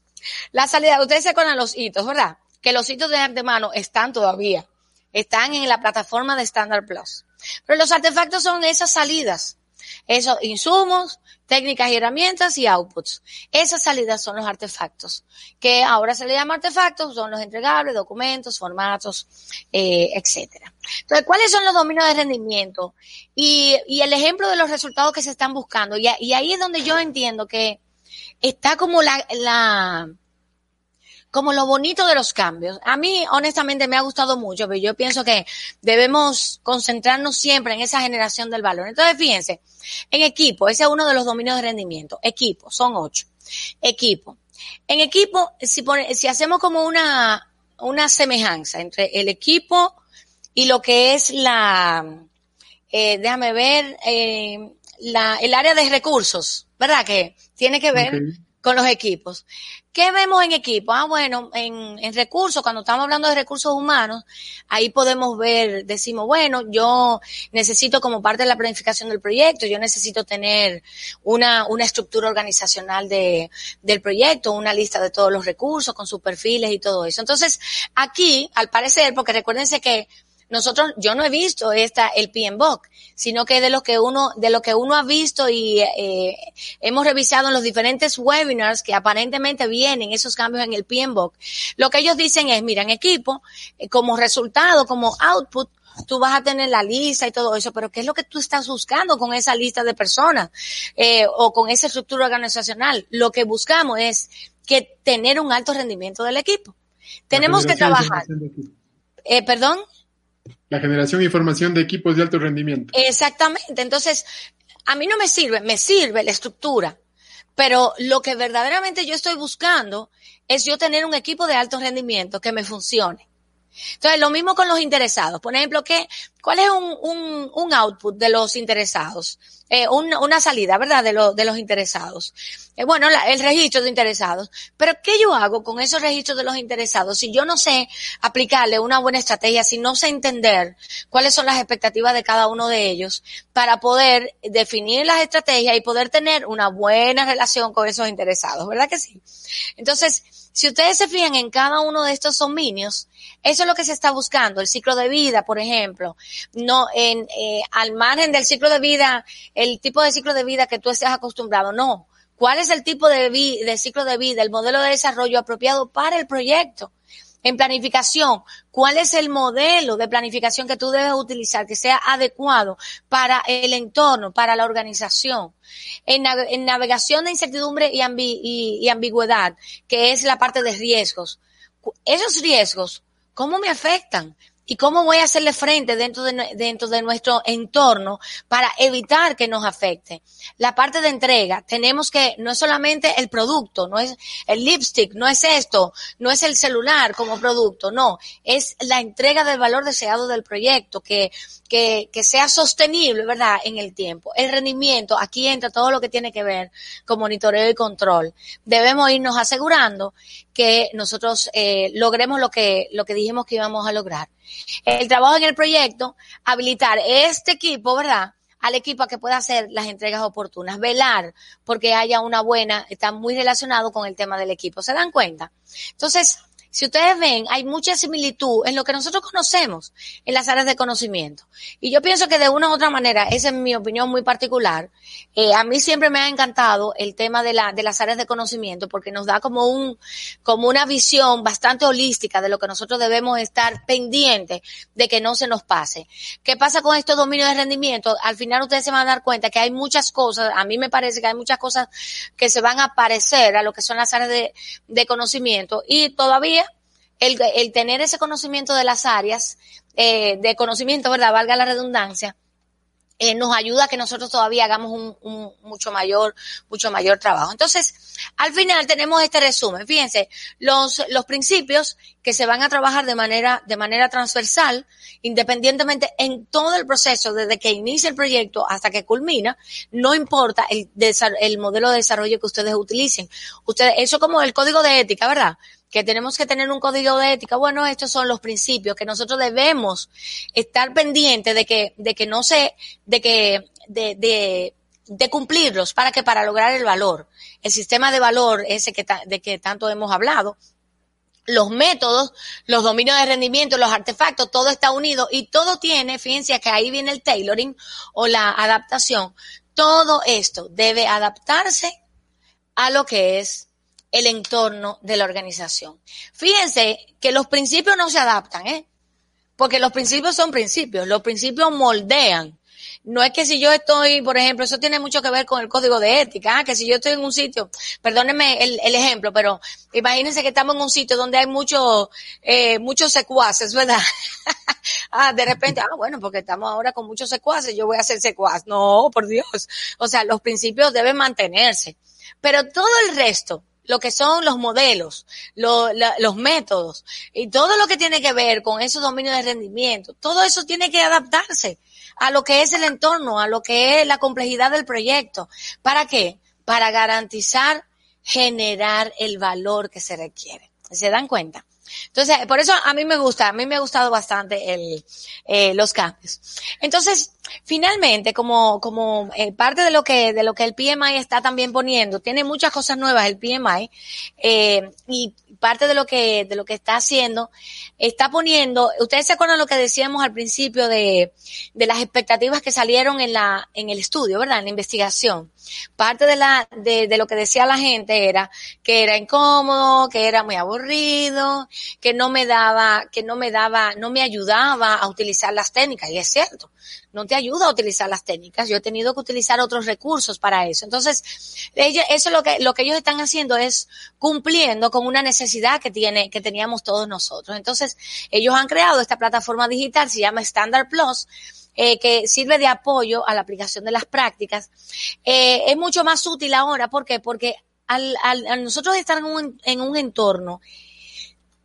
Speaker 4: La salida, ustedes se acuerdan los hitos, ¿verdad? Que los hitos de antemano están todavía. Están en la plataforma de Standard Plus. Pero los artefactos son esas salidas. Esos insumos, técnicas y herramientas y outputs. Esas salidas son los artefactos, que ahora se le llama artefactos, son los entregables, documentos, formatos, eh, etcétera. Entonces, ¿cuáles son los dominios de rendimiento? Y, el ejemplo de los resultados que se están buscando. Y, y ahí es donde yo entiendo que está como la, la, como lo bonito de los cambios. A mí, honestamente, me ha gustado mucho, pero yo pienso que debemos concentrarnos siempre en esa generación del valor. Entonces, fíjense, en equipo, ese es uno de los dominios de rendimiento. Equipo, son ocho. Equipo. En equipo, si, pone, si hacemos como una, una semejanza entre el equipo y lo que es la, eh, déjame ver, eh, la, el área de recursos, ¿verdad? Que tiene que ver con los equipos. ¿Qué vemos en equipo? Ah, bueno, en, en, recursos, cuando estamos hablando de recursos humanos, ahí podemos ver, decimos, bueno, yo necesito como parte de la planificación del proyecto, yo necesito tener una, una estructura organizacional de, del proyecto, una lista de todos los recursos con sus perfiles y todo eso. Entonces, aquí, al parecer, porque recuérdense que nosotros, yo no he visto esta, el PMBOK, sino que de lo que uno, de lo que uno ha visto y eh, hemos revisado en los diferentes webinars que aparentemente vienen esos cambios en el PMBOK, lo que ellos dicen es, mira, en equipo, eh, como resultado, como output, tú vas a tener la lista y todo eso, pero ¿qué es lo que tú estás buscando con esa lista de personas eh, o con esa estructura organizacional? Lo que buscamos es que tener un alto rendimiento del equipo. Tenemos que trabajar. Eh, Perdón
Speaker 3: la generación e información de equipos de alto rendimiento.
Speaker 4: Exactamente. Entonces, a mí no me sirve, me sirve la estructura, pero lo que verdaderamente yo estoy buscando es yo tener un equipo de alto rendimiento que me funcione. Entonces, lo mismo con los interesados. Por ejemplo, ¿qué, ¿cuál es un, un, un output de los interesados? Eh, un, una salida, ¿verdad? De, lo, de los interesados. Eh, bueno, la, el registro de interesados. Pero, ¿qué yo hago con esos registros de los interesados si yo no sé aplicarle una buena estrategia, si no sé entender cuáles son las expectativas de cada uno de ellos para poder definir las estrategias y poder tener una buena relación con esos interesados, ¿verdad que sí? Entonces, si ustedes se fijan en cada uno de estos dominios, eso es lo que se está buscando, el ciclo de vida, por ejemplo. No, en, eh, al margen del ciclo de vida, el tipo de ciclo de vida que tú estés acostumbrado, no. ¿Cuál es el tipo de, de ciclo de vida, el modelo de desarrollo apropiado para el proyecto? En planificación, ¿cuál es el modelo de planificación que tú debes utilizar que sea adecuado para el entorno, para la organización? En, navegación de incertidumbre y ambigüedad, que es la parte de riesgos. Esos riesgos, ¿cómo me afectan? Y cómo voy a hacerle frente dentro de, dentro de nuestro entorno para evitar que nos afecte. La parte de entrega, tenemos que, no es solamente el producto, no es el lipstick, no es esto, no es el celular como producto, no, es la entrega del valor deseado del proyecto, que, que, que sea sostenible, ¿verdad? En el tiempo. El rendimiento, aquí entra todo lo que tiene que ver con monitoreo y control. Debemos irnos asegurando que nosotros eh, logremos lo que, lo que dijimos que íbamos a lograr. El trabajo en el proyecto, habilitar este equipo, ¿verdad? al equipo a que pueda hacer las entregas oportunas, velar porque haya una buena, está muy relacionado con el tema del equipo. ¿Se dan cuenta? Entonces, si ustedes ven, hay mucha similitud en lo que nosotros conocemos en las áreas de conocimiento. Y yo pienso que de una u otra manera, esa es mi opinión muy particular, eh, a mí siempre me ha encantado el tema de, la, de las áreas de conocimiento porque nos da como un, como una visión bastante holística de lo que nosotros debemos estar pendientes de que no se nos pase. ¿Qué pasa con estos dominios de rendimiento? Al final ustedes se van a dar cuenta que hay muchas cosas, a mí me parece que hay muchas cosas que se van a parecer a lo que son las áreas de, de conocimiento y todavía el, tener ese conocimiento de las áreas eh, de conocimiento, ¿verdad? Valga la redundancia, eh, nos ayuda a que nosotros todavía hagamos un, mucho mayor, mucho mayor trabajo. Entonces, al final tenemos este resumen. Fíjense, los, los principios que se van a trabajar de manera, de manera transversal, independientemente en todo el proceso, desde que inicia el proyecto hasta que culmina, no importa el, el modelo de desarrollo que ustedes utilicen. Ustedes, eso como el código de ética, ¿verdad? Que tenemos que tener un código de ética. Bueno, estos son los principios que nosotros debemos estar pendientes de que, de que no se, de que, de, de, de cumplirlos para que para lograr el valor, el sistema de valor ese que de que tanto hemos hablado, los métodos, los dominios de rendimiento, los artefactos, todo está unido y todo tiene, fíjense que ahí viene el tailoring o la adaptación. Todo esto debe adaptarse a lo que es el entorno de la organización. Fíjense que los principios no se adaptan, ¿eh? Porque los principios son principios, los principios moldean. No es que si yo estoy, por ejemplo, eso tiene mucho que ver con el código de ética, ¿eh? que si yo estoy en un sitio, perdónenme el, ejemplo, pero imagínense que estamos en un sitio donde hay muchos, eh, muchos secuaces, ¿verdad? ah, de repente, ah, bueno, porque estamos ahora con muchos secuaces, yo voy a ser secuaz. No, por Dios. O sea, los principios deben mantenerse. Pero todo el resto, lo que son los modelos, los métodos y todo lo que tiene que ver con esos dominios de rendimiento, todo eso tiene que adaptarse a lo que es el entorno, a lo que es la complejidad del proyecto. ¿Para qué? Para garantizar generar el valor que se requiere. ¿Se dan cuenta? Entonces, por eso a mí me gusta, a mí me ha gustado bastante el, eh, los cambios. Entonces, finalmente, como, como eh, parte de lo que, de lo que el PMI está también poniendo, tiene muchas cosas nuevas el PMI, eh, y parte de lo que, de lo que está haciendo, está poniendo, ustedes se acuerdan lo que decíamos al principio de, de las expectativas que salieron en la, en el estudio, ¿verdad? En la investigación. Parte de la, de, de lo que decía la gente era que era incómodo, que era muy aburrido, que no me daba, que no me daba, no me ayudaba a utilizar las técnicas. Y es cierto, no te ayuda a utilizar las técnicas. Yo he tenido que utilizar otros recursos para eso. Entonces, eso es lo que, lo que ellos están haciendo es cumpliendo con una necesidad que tiene, que teníamos todos nosotros. Entonces, ellos han creado esta plataforma digital, se llama Standard Plus, eh, que sirve de apoyo a la aplicación de las prácticas. Eh, es mucho más útil ahora, ¿por qué? Porque al, al, nosotros estar en un, en un entorno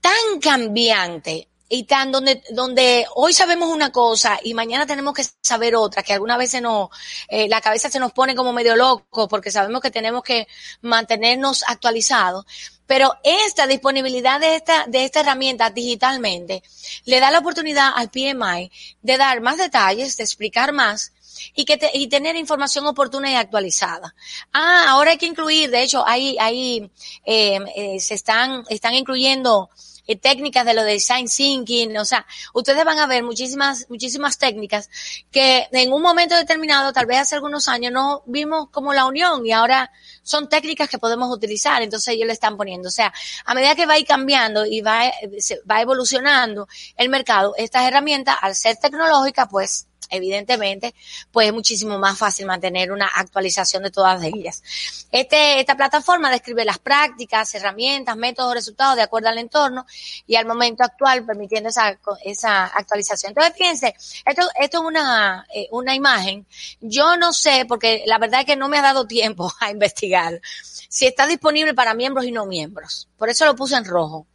Speaker 4: tan cambiante y tan donde, donde hoy sabemos una cosa y mañana tenemos que saber otra, que alguna vez nos, eh, la cabeza se nos pone como medio loco porque sabemos que tenemos que mantenernos actualizados. Pero esta disponibilidad de esta, de esta herramienta digitalmente le da la oportunidad al PMI de dar más detalles, de explicar más y que y tener información oportuna y actualizada. Ah, ahora hay que incluir, de hecho, ahí, ahí eh, eh, se están, están incluyendo eh, técnicas de lo de design thinking, o sea, ustedes van a ver muchísimas, muchísimas técnicas que en un momento determinado, tal vez hace algunos años, no vimos como la unión y ahora son técnicas que podemos utilizar, entonces ellos le están poniendo. O sea, a medida que va a ir cambiando y va, va evolucionando el mercado, estas herramientas, al ser tecnológicas, pues evidentemente, pues es muchísimo más fácil mantener una actualización de todas ellas. Este, esta plataforma describe las prácticas, herramientas, métodos, resultados de acuerdo al entorno y al momento actual, permitiendo esa, esa actualización. Entonces, fíjense, esto, esto es una, eh, una imagen. Yo no sé, porque la verdad es que no me ha dado tiempo a investigar si está disponible para miembros y no miembros. Por eso lo puse en rojo.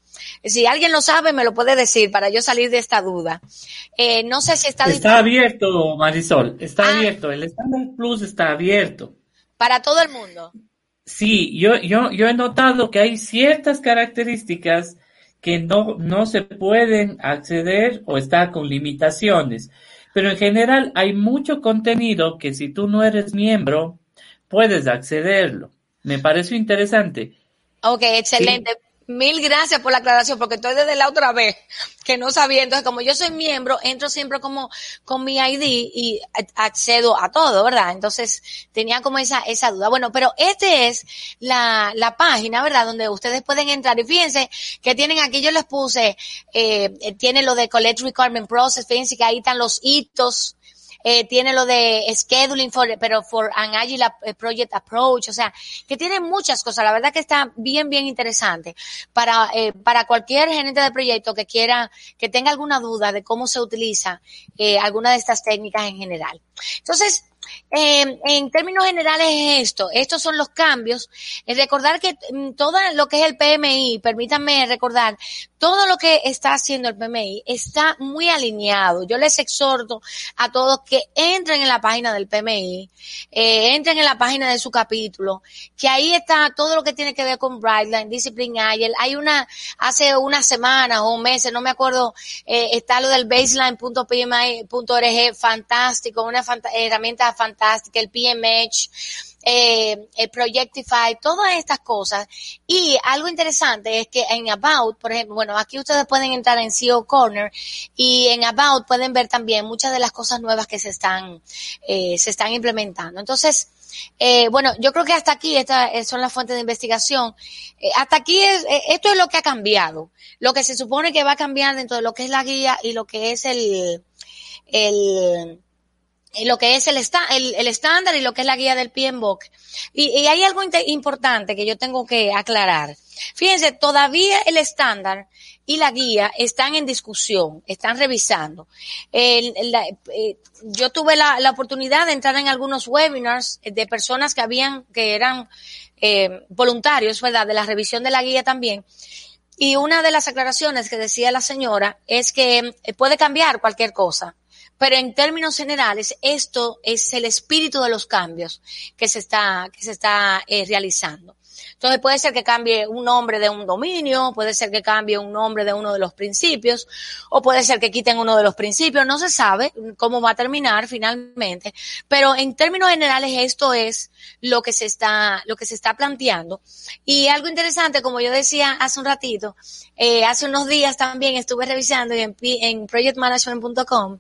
Speaker 4: Si alguien lo sabe, me lo puede decir para yo salir de esta duda. Eh, no sé si está...
Speaker 2: Está abierto, Marisol, está ah. abierto. El Standard Plus está abierto.
Speaker 4: Para todo el mundo.
Speaker 2: Sí, yo, yo, yo he notado que hay ciertas características que no, no se pueden acceder o está con limitaciones. Pero en general hay mucho contenido que si tú no eres miembro, puedes accederlo. Me pareció interesante.
Speaker 4: Ok, excelente. Mil gracias por la aclaración, porque estoy desde la otra vez que no sabía. Entonces, como yo soy miembro, entro siempre como con mi ID y accedo a todo, ¿verdad? Entonces, tenía como esa, esa duda. Bueno, pero este es la, la página, ¿verdad? Donde ustedes pueden entrar. Y fíjense que tienen aquí, yo les puse, eh, tiene lo de Collect Requirement Process. Fíjense que ahí están los hitos eh, tiene lo de scheduling for, pero for an agile eh, project approach, o sea, que tiene muchas cosas. La verdad que está bien, bien interesante para, eh, para cualquier gerente de proyecto que quiera, que tenga alguna duda de cómo se utiliza eh, alguna de estas técnicas en general. Entonces, eh, en términos generales es esto, estos son los cambios. recordar que mm, todo lo que es el PMI, permítanme recordar, todo lo que está haciendo el PMI está muy alineado. Yo les exhorto a todos que entren en la página del PMI, eh, entren en la página de su capítulo, que ahí está todo lo que tiene que ver con Brightline, Discipline Agile. Hay una, hace unas semanas o meses, no me acuerdo, eh, está lo del baseline.pmi.org, fantástico, una herramienta fantástica, el PMH, eh, el Projectify, todas estas cosas. Y algo interesante es que en About, por ejemplo, bueno, aquí ustedes pueden entrar en CEO Corner y en About pueden ver también muchas de las cosas nuevas que se están, eh, se están implementando. Entonces, eh, bueno, yo creo que hasta aquí estas son las fuentes de investigación. Eh, hasta aquí eh, esto es lo que ha cambiado. Lo que se supone que va a cambiar dentro de lo que es la guía y lo que es el, el, lo que es el, el, estándar y lo que es la guía del PMBOK. Y, y hay algo importante que yo tengo que aclarar. Fíjense, todavía el estándar y la guía están en discusión, están revisando. Eh, yo tuve la, la, oportunidad de entrar en algunos webinars de personas que habían, que eran eh, voluntarios, ¿verdad? De la revisión de la guía también. Y una de las aclaraciones que decía la señora es que eh, puede cambiar cualquier cosa pero en términos generales, esto es el espíritu de los cambios que se está, que se está eh, realizando. Entonces puede ser que cambie un nombre de un dominio, puede ser que cambie un nombre de uno de los principios, o puede ser que quiten uno de los principios, no se sabe cómo va a terminar finalmente, pero en términos generales esto es lo que se está, lo que se está planteando. Y algo interesante, como yo decía hace un ratito, eh, hace unos días también estuve revisando en, en projectmanagement.com,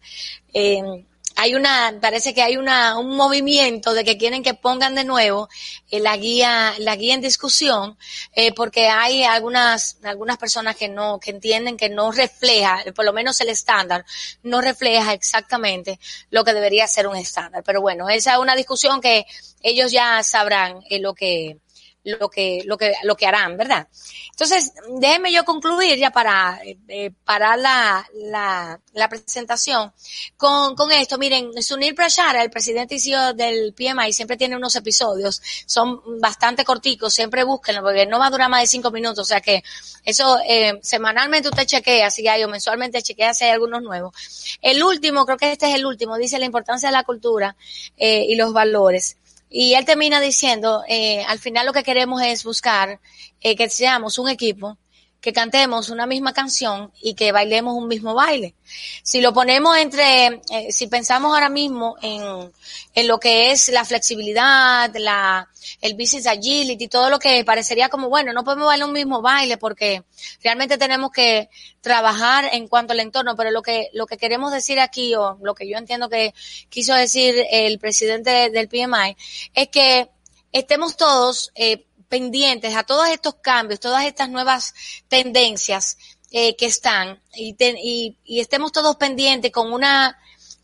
Speaker 4: eh, hay una, parece que hay una, un movimiento de que quieren que pongan de nuevo eh, la guía, la guía en discusión, eh, porque hay algunas, algunas personas que no, que entienden que no refleja, por lo menos el estándar, no refleja exactamente lo que debería ser un estándar. Pero bueno, esa es una discusión que ellos ya sabrán eh, lo que, lo que, lo que, lo que harán, ¿verdad? Entonces, déjenme yo concluir ya para, eh, para la, la, la, presentación con, con esto. Miren, Sunil Prashara, el presidente y CEO del PMI, siempre tiene unos episodios, son bastante corticos, siempre búsquenlo porque no va a durar más de cinco minutos, o sea que eso, eh, semanalmente usted chequea si hay o mensualmente chequea si hay algunos nuevos. El último, creo que este es el último, dice la importancia de la cultura eh, y los valores. Y él termina diciendo, eh, al final lo que queremos es buscar eh, que seamos un equipo, que cantemos una misma canción y que bailemos un mismo baile. Si lo ponemos entre, eh, si pensamos ahora mismo en, en lo que es la flexibilidad, la, el business agility, todo lo que parecería como, bueno, no podemos bailar un mismo baile porque realmente tenemos que trabajar en cuanto al entorno, pero lo que, lo que queremos decir aquí, o lo que yo entiendo que quiso decir el presidente del PMI, es que estemos todos eh, pendientes a todos estos cambios, todas estas nuevas tendencias eh, que están y, y, y estemos todos pendientes con una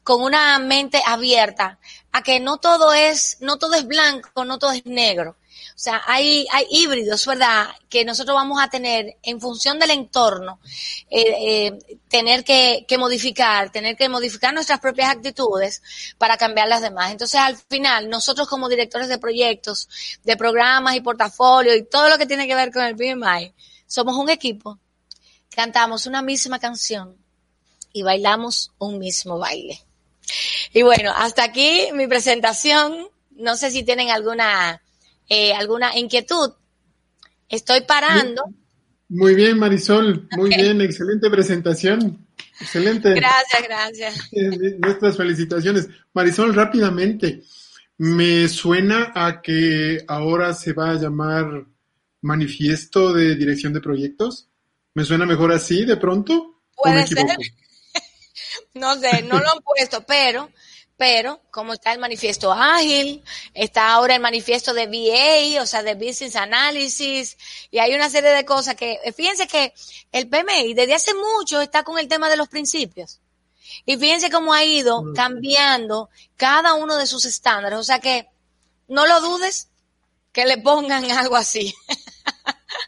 Speaker 4: con una mente abierta a que no todo es, no todo es blanco, no todo es negro. O sea, hay, hay híbridos, ¿verdad? Que nosotros vamos a tener en función del entorno, eh, eh, tener que, que, modificar, tener que modificar nuestras propias actitudes para cambiar las demás. Entonces, al final, nosotros como directores de proyectos, de programas y portafolio y todo lo que tiene que ver con el PMI, somos un equipo cantamos una misma canción y bailamos un mismo baile. Y bueno, hasta aquí mi presentación. No sé si tienen alguna, eh, alguna inquietud. Estoy parando.
Speaker 3: Muy bien, Marisol. Muy bien, excelente presentación. Excelente.
Speaker 4: Gracias, gracias.
Speaker 3: Eh, nuestras felicitaciones. Marisol, rápidamente, me suena a que ahora se va a llamar manifiesto de dirección de proyectos. ¿Me suena mejor así de pronto?
Speaker 4: Puede ser. no sé, no lo han puesto, pero pero como está el manifiesto ágil, está ahora el manifiesto de VA, o sea, de Business Analysis, y hay una serie de cosas que, fíjense que el PMI desde hace mucho está con el tema de los principios. Y fíjense cómo ha ido cambiando cada uno de sus estándares, o sea que no lo dudes que le pongan algo así.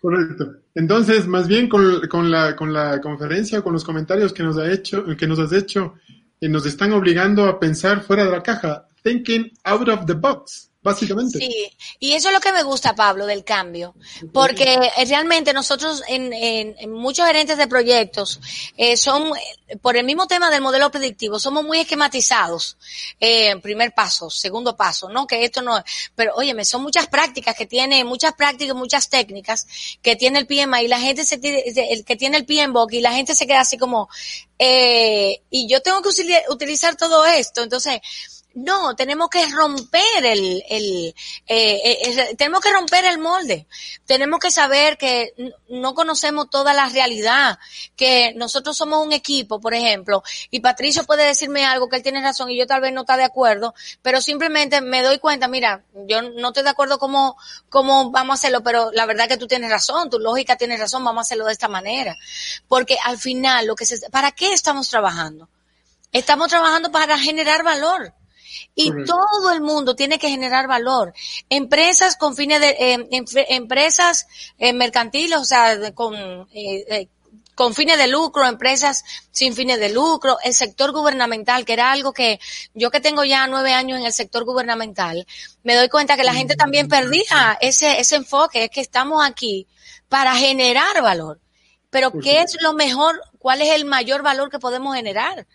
Speaker 3: Correcto. Entonces, más bien con, con, la, con la conferencia, con los comentarios que nos ha hecho, que nos has hecho, y nos están obligando a pensar fuera de la caja, thinking out of the box básicamente.
Speaker 4: Sí, y eso es lo que me gusta, Pablo, del cambio, porque realmente nosotros en, en, muchos gerentes de proyectos eh, son, por el mismo tema del modelo predictivo, somos muy esquematizados. Eh, primer paso, segundo paso, ¿no? Que esto no, pero óyeme, son muchas prácticas que tiene, muchas prácticas, muchas técnicas que tiene el PMI y la gente se, el que tiene el PMBOK y la gente se queda así como, eh, y yo tengo que utilizar todo esto, entonces, no, tenemos que romper el, el eh, eh tenemos que romper el molde. Tenemos que saber que no conocemos toda la realidad, que nosotros somos un equipo, por ejemplo, y Patricio puede decirme algo que él tiene razón y yo tal vez no está de acuerdo, pero simplemente me doy cuenta, mira, yo no estoy de acuerdo cómo, cómo vamos a hacerlo, pero la verdad que tú tienes razón, tu lógica tiene razón, vamos a hacerlo de esta manera. Porque al final, lo que se, ¿para qué estamos trabajando? Estamos trabajando para generar valor. Y todo el mundo tiene que generar valor. Empresas con fines de, eh, empresas eh, mercantiles, o sea, con, eh, con fines de lucro, empresas sin fines de lucro, el sector gubernamental, que era algo que yo que tengo ya nueve años en el sector gubernamental, me doy cuenta que la gente también perdía ese, ese enfoque, es que estamos aquí para generar valor. Pero ¿qué es lo mejor? ¿Cuál es el mayor valor que podemos generar?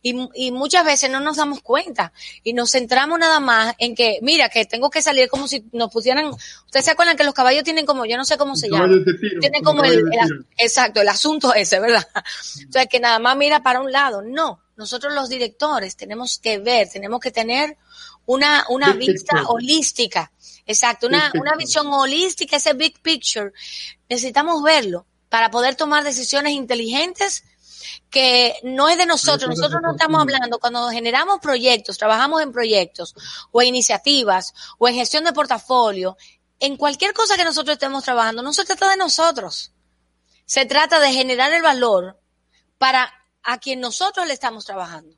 Speaker 4: Y, y, muchas veces no nos damos cuenta y nos centramos nada más en que, mira, que tengo que salir como si nos pusieran, ustedes se acuerdan que los caballos tienen como, yo no sé cómo se llama, tienen como el, exacto, el asunto ese, ¿verdad? O sea, que nada más mira para un lado. No, nosotros los directores tenemos que ver, tenemos que tener una, una vista holística. Exacto, una, una visión holística, ese big picture. Necesitamos verlo para poder tomar decisiones inteligentes que no es de nosotros. Nosotros no estamos hablando cuando generamos proyectos, trabajamos en proyectos o en iniciativas o en gestión de portafolio, en cualquier cosa que nosotros estemos trabajando, no se trata de nosotros. Se trata de generar el valor para a quien nosotros le estamos trabajando.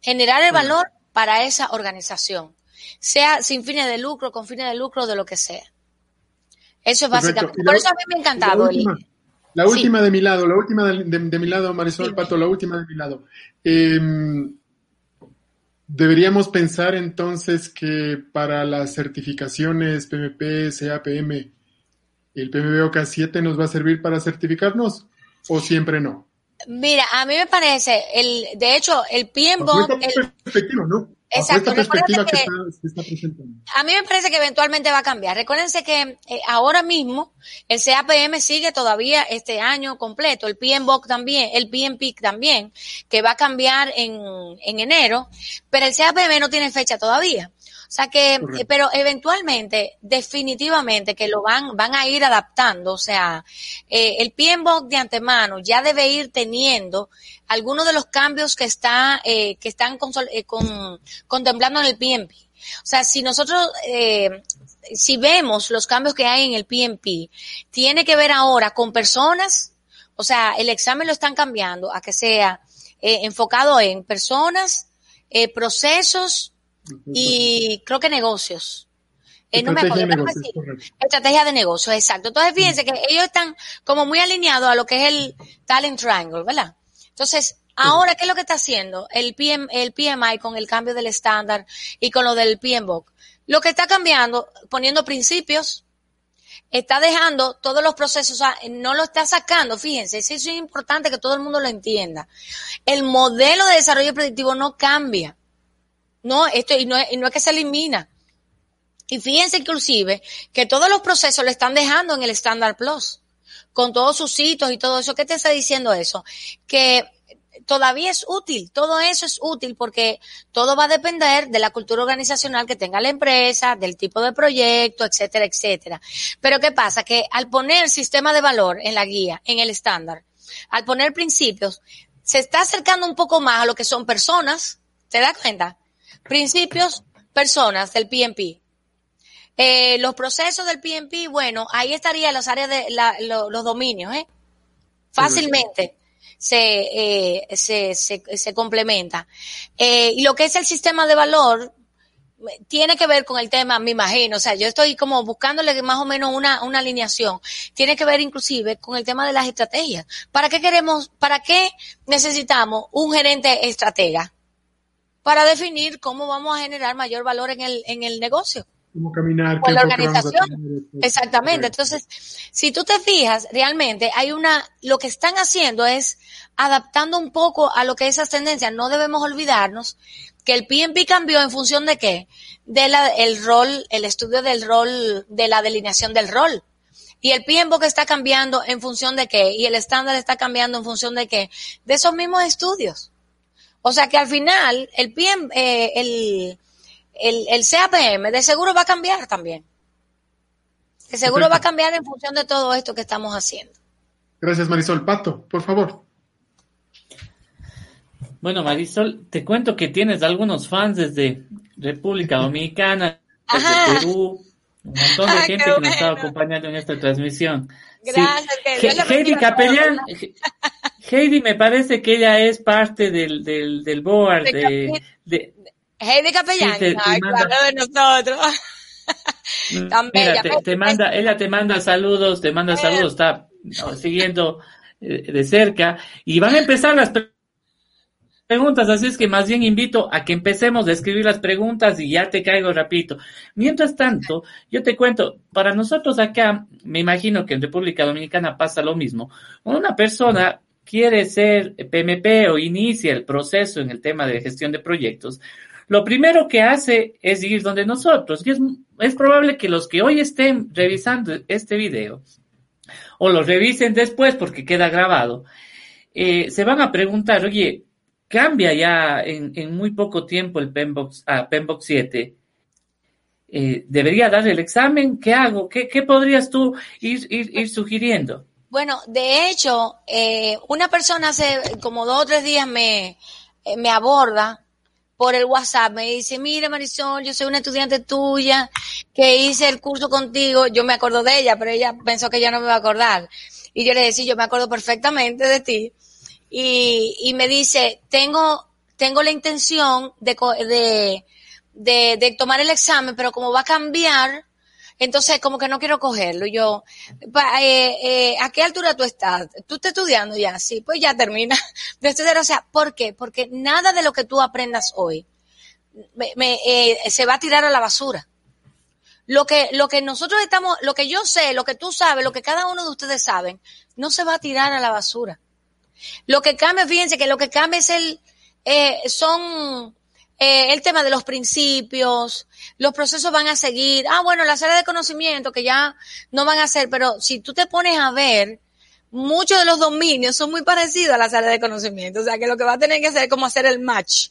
Speaker 4: Generar el valor para esa organización, sea sin fines de lucro, con fines de lucro, de lo que sea. Eso es básicamente. Por eso a mí me ha encantado.
Speaker 3: La última de mi lado, la última de, mi lado, Marisol Pato, la última de mi lado. Em, deberíamos pensar entonces que para las certificaciones PMP, CAPM, el PMBOK 7 nos va a servir para certificarnos o siempre no?
Speaker 4: Mira, a mí me parece, el, de hecho, el PMBOK...
Speaker 3: El, ¿no?
Speaker 4: Exacto. a mí me parece que eventualmente va a cambiar. Recuérdense que eh, ahora mismo el CAPM sigue todavía este año completo, el PMBOK también, el PMPIC también, que va a cambiar en, en enero, pero el CAPM no tiene fecha todavía. O sea que, eh, pero eventualmente, definitivamente que lo van, van a ir adaptando. O sea, eh, el PMBOK de antemano ya debe ir teniendo algunos de los cambios que está, eh, que están eh, con, contemplando en el PMP. O sea, si nosotros, eh, si vemos los cambios que hay en el PMP, tiene que ver ahora con personas, o sea, el examen lo están cambiando a que sea eh, enfocado en personas, eh, procesos y creo que negocios. Eh, no me acuerdo, de estrategia de negocio, exacto. Entonces, fíjense que ellos están como muy alineados a lo que es el talent triangle, ¿verdad? Entonces, ahora, ¿qué es lo que está haciendo el, PM, el PMI con el cambio del estándar y con lo del PMBOK? Lo que está cambiando, poniendo principios, está dejando todos los procesos, o sea, no lo está sacando, fíjense, eso es importante que todo el mundo lo entienda. El modelo de desarrollo predictivo no cambia. No, esto, y no, y no es que se elimina. Y fíjense inclusive que todos los procesos lo están dejando en el Standard Plus, con todos sus hitos y todo eso. ¿Qué te está diciendo eso? Que todavía es útil, todo eso es útil porque todo va a depender de la cultura organizacional que tenga la empresa, del tipo de proyecto, etcétera, etcétera. Pero ¿qué pasa? Que al poner sistema de valor en la guía, en el estándar, al poner principios, se está acercando un poco más a lo que son personas, ¿te das cuenta? Principios, personas del PMP. Eh, los procesos del PMP, bueno, ahí estarían las áreas de los dominios, ¿eh? Fácilmente se, eh, se, se, se, complementa. Eh, y lo que es el sistema de valor tiene que ver con el tema, me imagino, o sea, yo estoy como buscándole más o menos una, una alineación. Tiene que ver inclusive con el tema de las estrategias. ¿Para qué queremos, para qué necesitamos un gerente estratega? Para definir cómo vamos a generar mayor valor en el, en el negocio
Speaker 3: cómo caminar,
Speaker 4: con la organización. Exactamente. Entonces, si tú te fijas, realmente hay una, lo que están haciendo es adaptando un poco a lo que esas tendencias. No debemos olvidarnos que el PMP cambió en función de qué? De la, el rol, el estudio del rol, de la delineación del rol. Y el que está cambiando en función de qué? Y el estándar está cambiando en función de qué? De esos mismos estudios. O sea que al final, el PM, eh, el, el, el CAPM de seguro va a cambiar también. De seguro va a cambiar en función de todo esto que estamos haciendo.
Speaker 3: Gracias, Marisol. Pato, por favor.
Speaker 2: Bueno, Marisol, te cuento que tienes algunos fans desde República Dominicana, desde Perú, un montón de ah, gente que nos está acompañando en esta transmisión. Gracias. Heidi Capellán, Heidi me parece que ella es parte del, del, del board de, de,
Speaker 4: Heidi Capellán, te, claro de nosotros.
Speaker 2: Tan bella, te, manda, ella te manda saludos, te manda saludos, está siguiendo eh, de cerca y van a empezar las preguntas, así es que más bien invito a que empecemos a escribir las preguntas y ya te caigo rapidito. Mientras tanto, yo te cuento, para nosotros acá, me imagino que en República Dominicana pasa lo mismo. Una persona quiere ser PMP o inicia el proceso en el tema de gestión de proyectos, lo primero que hace es ir donde nosotros. Y es, probable que los que hoy estén revisando este video o lo revisen después porque queda grabado, eh, se van a preguntar, oye, cambia ya en, en muy poco tiempo el Penbox, ah, Penbox 7. Eh, ¿Debería dar el examen? ¿Qué hago? ¿Qué, qué podrías tú ir, ir, ir sugiriendo?
Speaker 4: Bueno, de hecho, eh, una persona hace como dos o tres días me, eh, me aborda por el WhatsApp, me dice, mira Marisol, yo soy una estudiante tuya que hice el curso contigo, yo me acuerdo de ella, pero ella pensó que ya no me va a acordar. Y yo le decía, yo me acuerdo perfectamente de ti. Y, y me dice, tengo, tengo la intención de, de, de, de tomar el examen, pero como va a cambiar, entonces, como que no quiero cogerlo. Yo, eh, eh, ¿a qué altura tú estás? ¿Tú estás estudiando ya? Sí, pues ya termina de estudiar. O sea, ¿por qué? Porque nada de lo que tú aprendas hoy me, eh, se va a tirar a la basura. Lo que, lo que nosotros estamos, lo que yo sé, lo que tú sabes, lo que cada uno de ustedes saben, no se va a tirar a la basura. Lo que cambia, fíjense que lo que cambia es el, eh, son eh, el tema de los principios, los procesos van a seguir. Ah, bueno, las áreas de conocimiento que ya no van a ser, pero si tú te pones a ver, muchos de los dominios son muy parecidos a las áreas de conocimiento. O sea, que lo que va a tener que hacer es como hacer el match.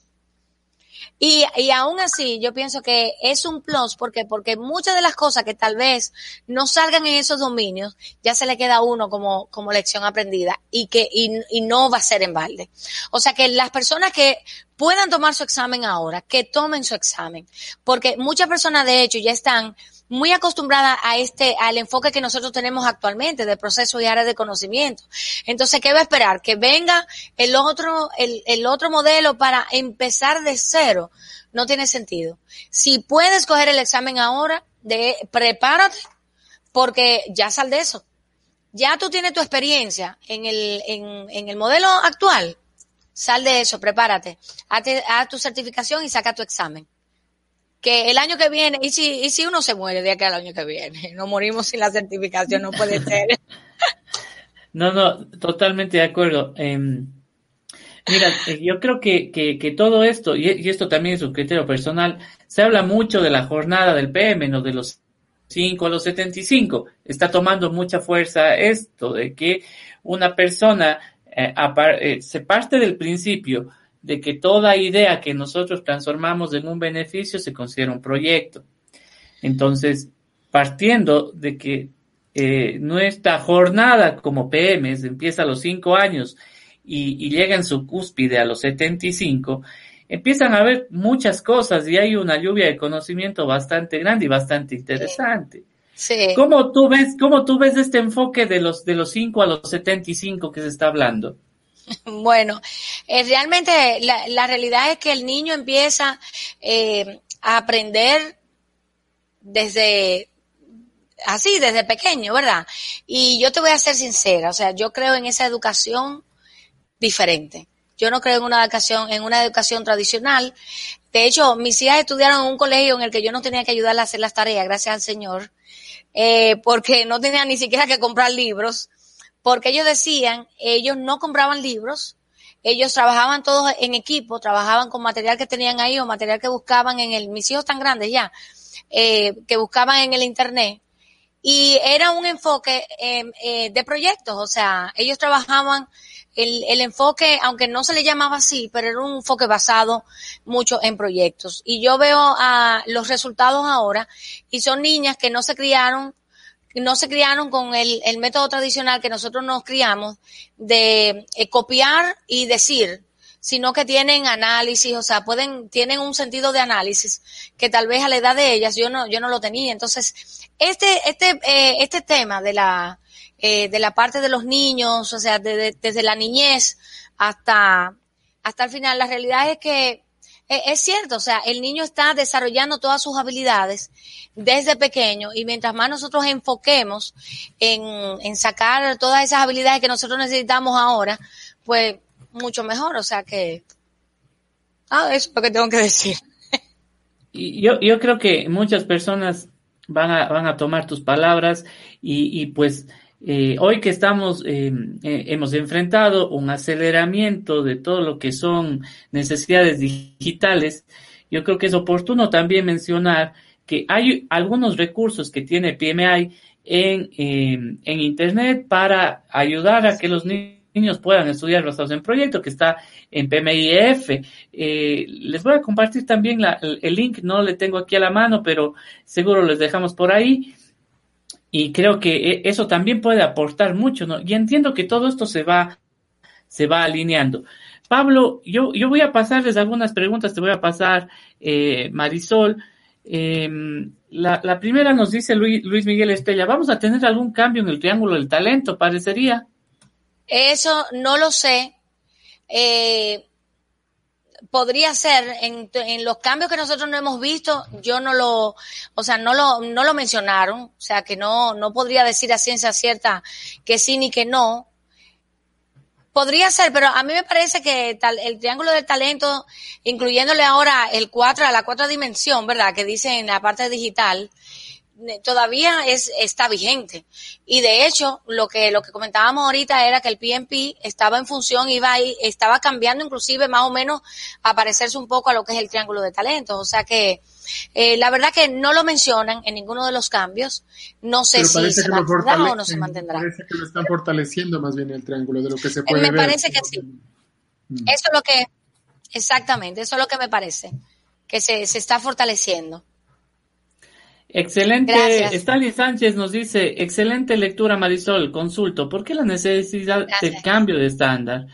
Speaker 4: Y, y aún así, yo pienso que es un plus, porque Porque muchas de las cosas que tal vez no salgan en esos dominios, ya se le queda a uno como, como lección aprendida y que, y, y no va a ser en balde. O sea que las personas que puedan tomar su examen ahora, que tomen su examen, porque muchas personas de hecho ya están muy acostumbrada a este, al enfoque que nosotros tenemos actualmente de proceso y área de conocimiento. Entonces, ¿qué va a esperar? Que venga el otro, el, el otro modelo para empezar de cero. No tiene sentido. Si puedes coger el examen ahora, de, prepárate, porque ya sal de eso. Ya tú tienes tu experiencia en el, en, en el modelo actual. Sal de eso, prepárate. Haz tu certificación y saca tu examen. Que el año que viene, y si, y si uno se muere de acá al año que viene, no morimos sin la certificación, no puede ser.
Speaker 2: no, no, totalmente de acuerdo. Em, mira, eh, yo creo que, que, todo esto, y, esto también es un criterio personal, se habla mucho de la jornada del PM, ¿no? De los 5 a los 75. Está tomando mucha fuerza esto de que una persona eh, eh, se parte del principio de que toda idea que nosotros transformamos en un beneficio se considera un proyecto. Entonces, partiendo de que eh, nuestra jornada como PMs empieza a los 5 años y, llega en su cúspide a los 75, empiezan a haber muchas cosas y hay una lluvia de conocimiento bastante grande y bastante interesante. Sí. ¿Cómo tú ves, cómo tú ves este enfoque de los, de los 5 a los 75 que se está hablando?
Speaker 4: Bueno, eh, realmente la, la, realidad es que el niño empieza eh, a aprender desde así, desde pequeño, ¿verdad? Y yo te voy a ser sincera, o sea, yo creo en esa educación diferente. Yo no creo en una educación, en una educación tradicional. De hecho, mis hijas estudiaron en un colegio en el que yo no tenía que ayudarle a hacer las tareas, gracias al Señor, eh, porque no tenía ni siquiera que comprar libros porque ellos decían, ellos no compraban libros, ellos trabajaban todos en equipo, trabajaban con material que tenían ahí o material que buscaban en el, mis hijos tan grandes ya, eh, que buscaban en el internet. Y era un enfoque em, eh, de proyectos, o sea, ellos trabajaban el, el, enfoque, aunque no se le llamaba así, pero era un enfoque basado mucho en proyectos. Y yo veo a los resultados ahora y son niñas que no se criaron no se criaron con el, el método tradicional que nosotros nos criamos de eh, copiar y decir, sino que tienen análisis, o sea, pueden, tienen un sentido de análisis que tal vez a la edad de ellas yo no, yo no lo tenía. Entonces, este, este, eh, este tema de la, eh, de la parte de los niños, o sea, desde la niñez hasta, hasta el final, la realidad es que es cierto, o sea, el niño está desarrollando todas sus habilidades desde pequeño y mientras más nosotros enfoquemos en, sacar todas esas habilidades que nosotros necesitamos ahora, pues mucho mejor, o sea que... Ah, eso es lo que tengo que decir.
Speaker 2: Yo, yo creo que muchas personas van a, van a tomar tus palabras y, y pues eh, hoy que estamos, eh, eh, hemos enfrentado un aceleramiento de todo lo que son necesidades digitales, yo creo que es oportuno también mencionar que hay algunos recursos que tiene PMI en, en Internet para ayudar a que los niños puedan estudiar basados en proyecto, que está en PMIF. les voy a compartir también el, link, no le tengo aquí a la mano, pero seguro les dejamos por ahí y creo que e, eso también puede aportar mucho, ¿no? Y entiendo que todo esto se va, se va alineando. Pablo, yo, yo voy a pasarles algunas preguntas, te voy a pasar, eh, Marisol. Em, la, la, primera nos dice Luis, Luis Miguel Estella, ¿vamos a tener algún cambio en el triángulo del talento, parecería?
Speaker 4: Eso no lo sé. Eh, podría ser en, en, los cambios que nosotros no hemos visto, yo no lo, o sea, no lo, no lo mencionaron, o sea, que no, no podría decir a ciencia cierta que sí ni que no. Podría ser, pero a mí me parece que tal, el triángulo del talento, incluyéndole ahora el cuatro, a la cuarta dimensión, ¿verdad? Que dice en la parte digital, todavía es, está vigente. Y de hecho, lo que, lo que comentábamos ahorita era que el PNP estaba en función, iba ahí, estaba cambiando inclusive más o menos a parecerse un poco a lo que es el triángulo de talentos. O sea que, eh, la verdad que no lo mencionan en ninguno de los cambios. No sé si se mantendrá o no se mantendrá.
Speaker 3: Parece que lo están fortaleciendo más bien el triángulo de lo que se puede
Speaker 4: me
Speaker 3: ver.
Speaker 4: Me parece que sí. Mm. Eso es lo que, exactamente, eso es lo que me parece, que se, se está fortaleciendo.
Speaker 2: Excelente. Stanley Sánchez nos dice, excelente lectura Marisol, consulto, ¿por qué la necesidad del cambio de estándar?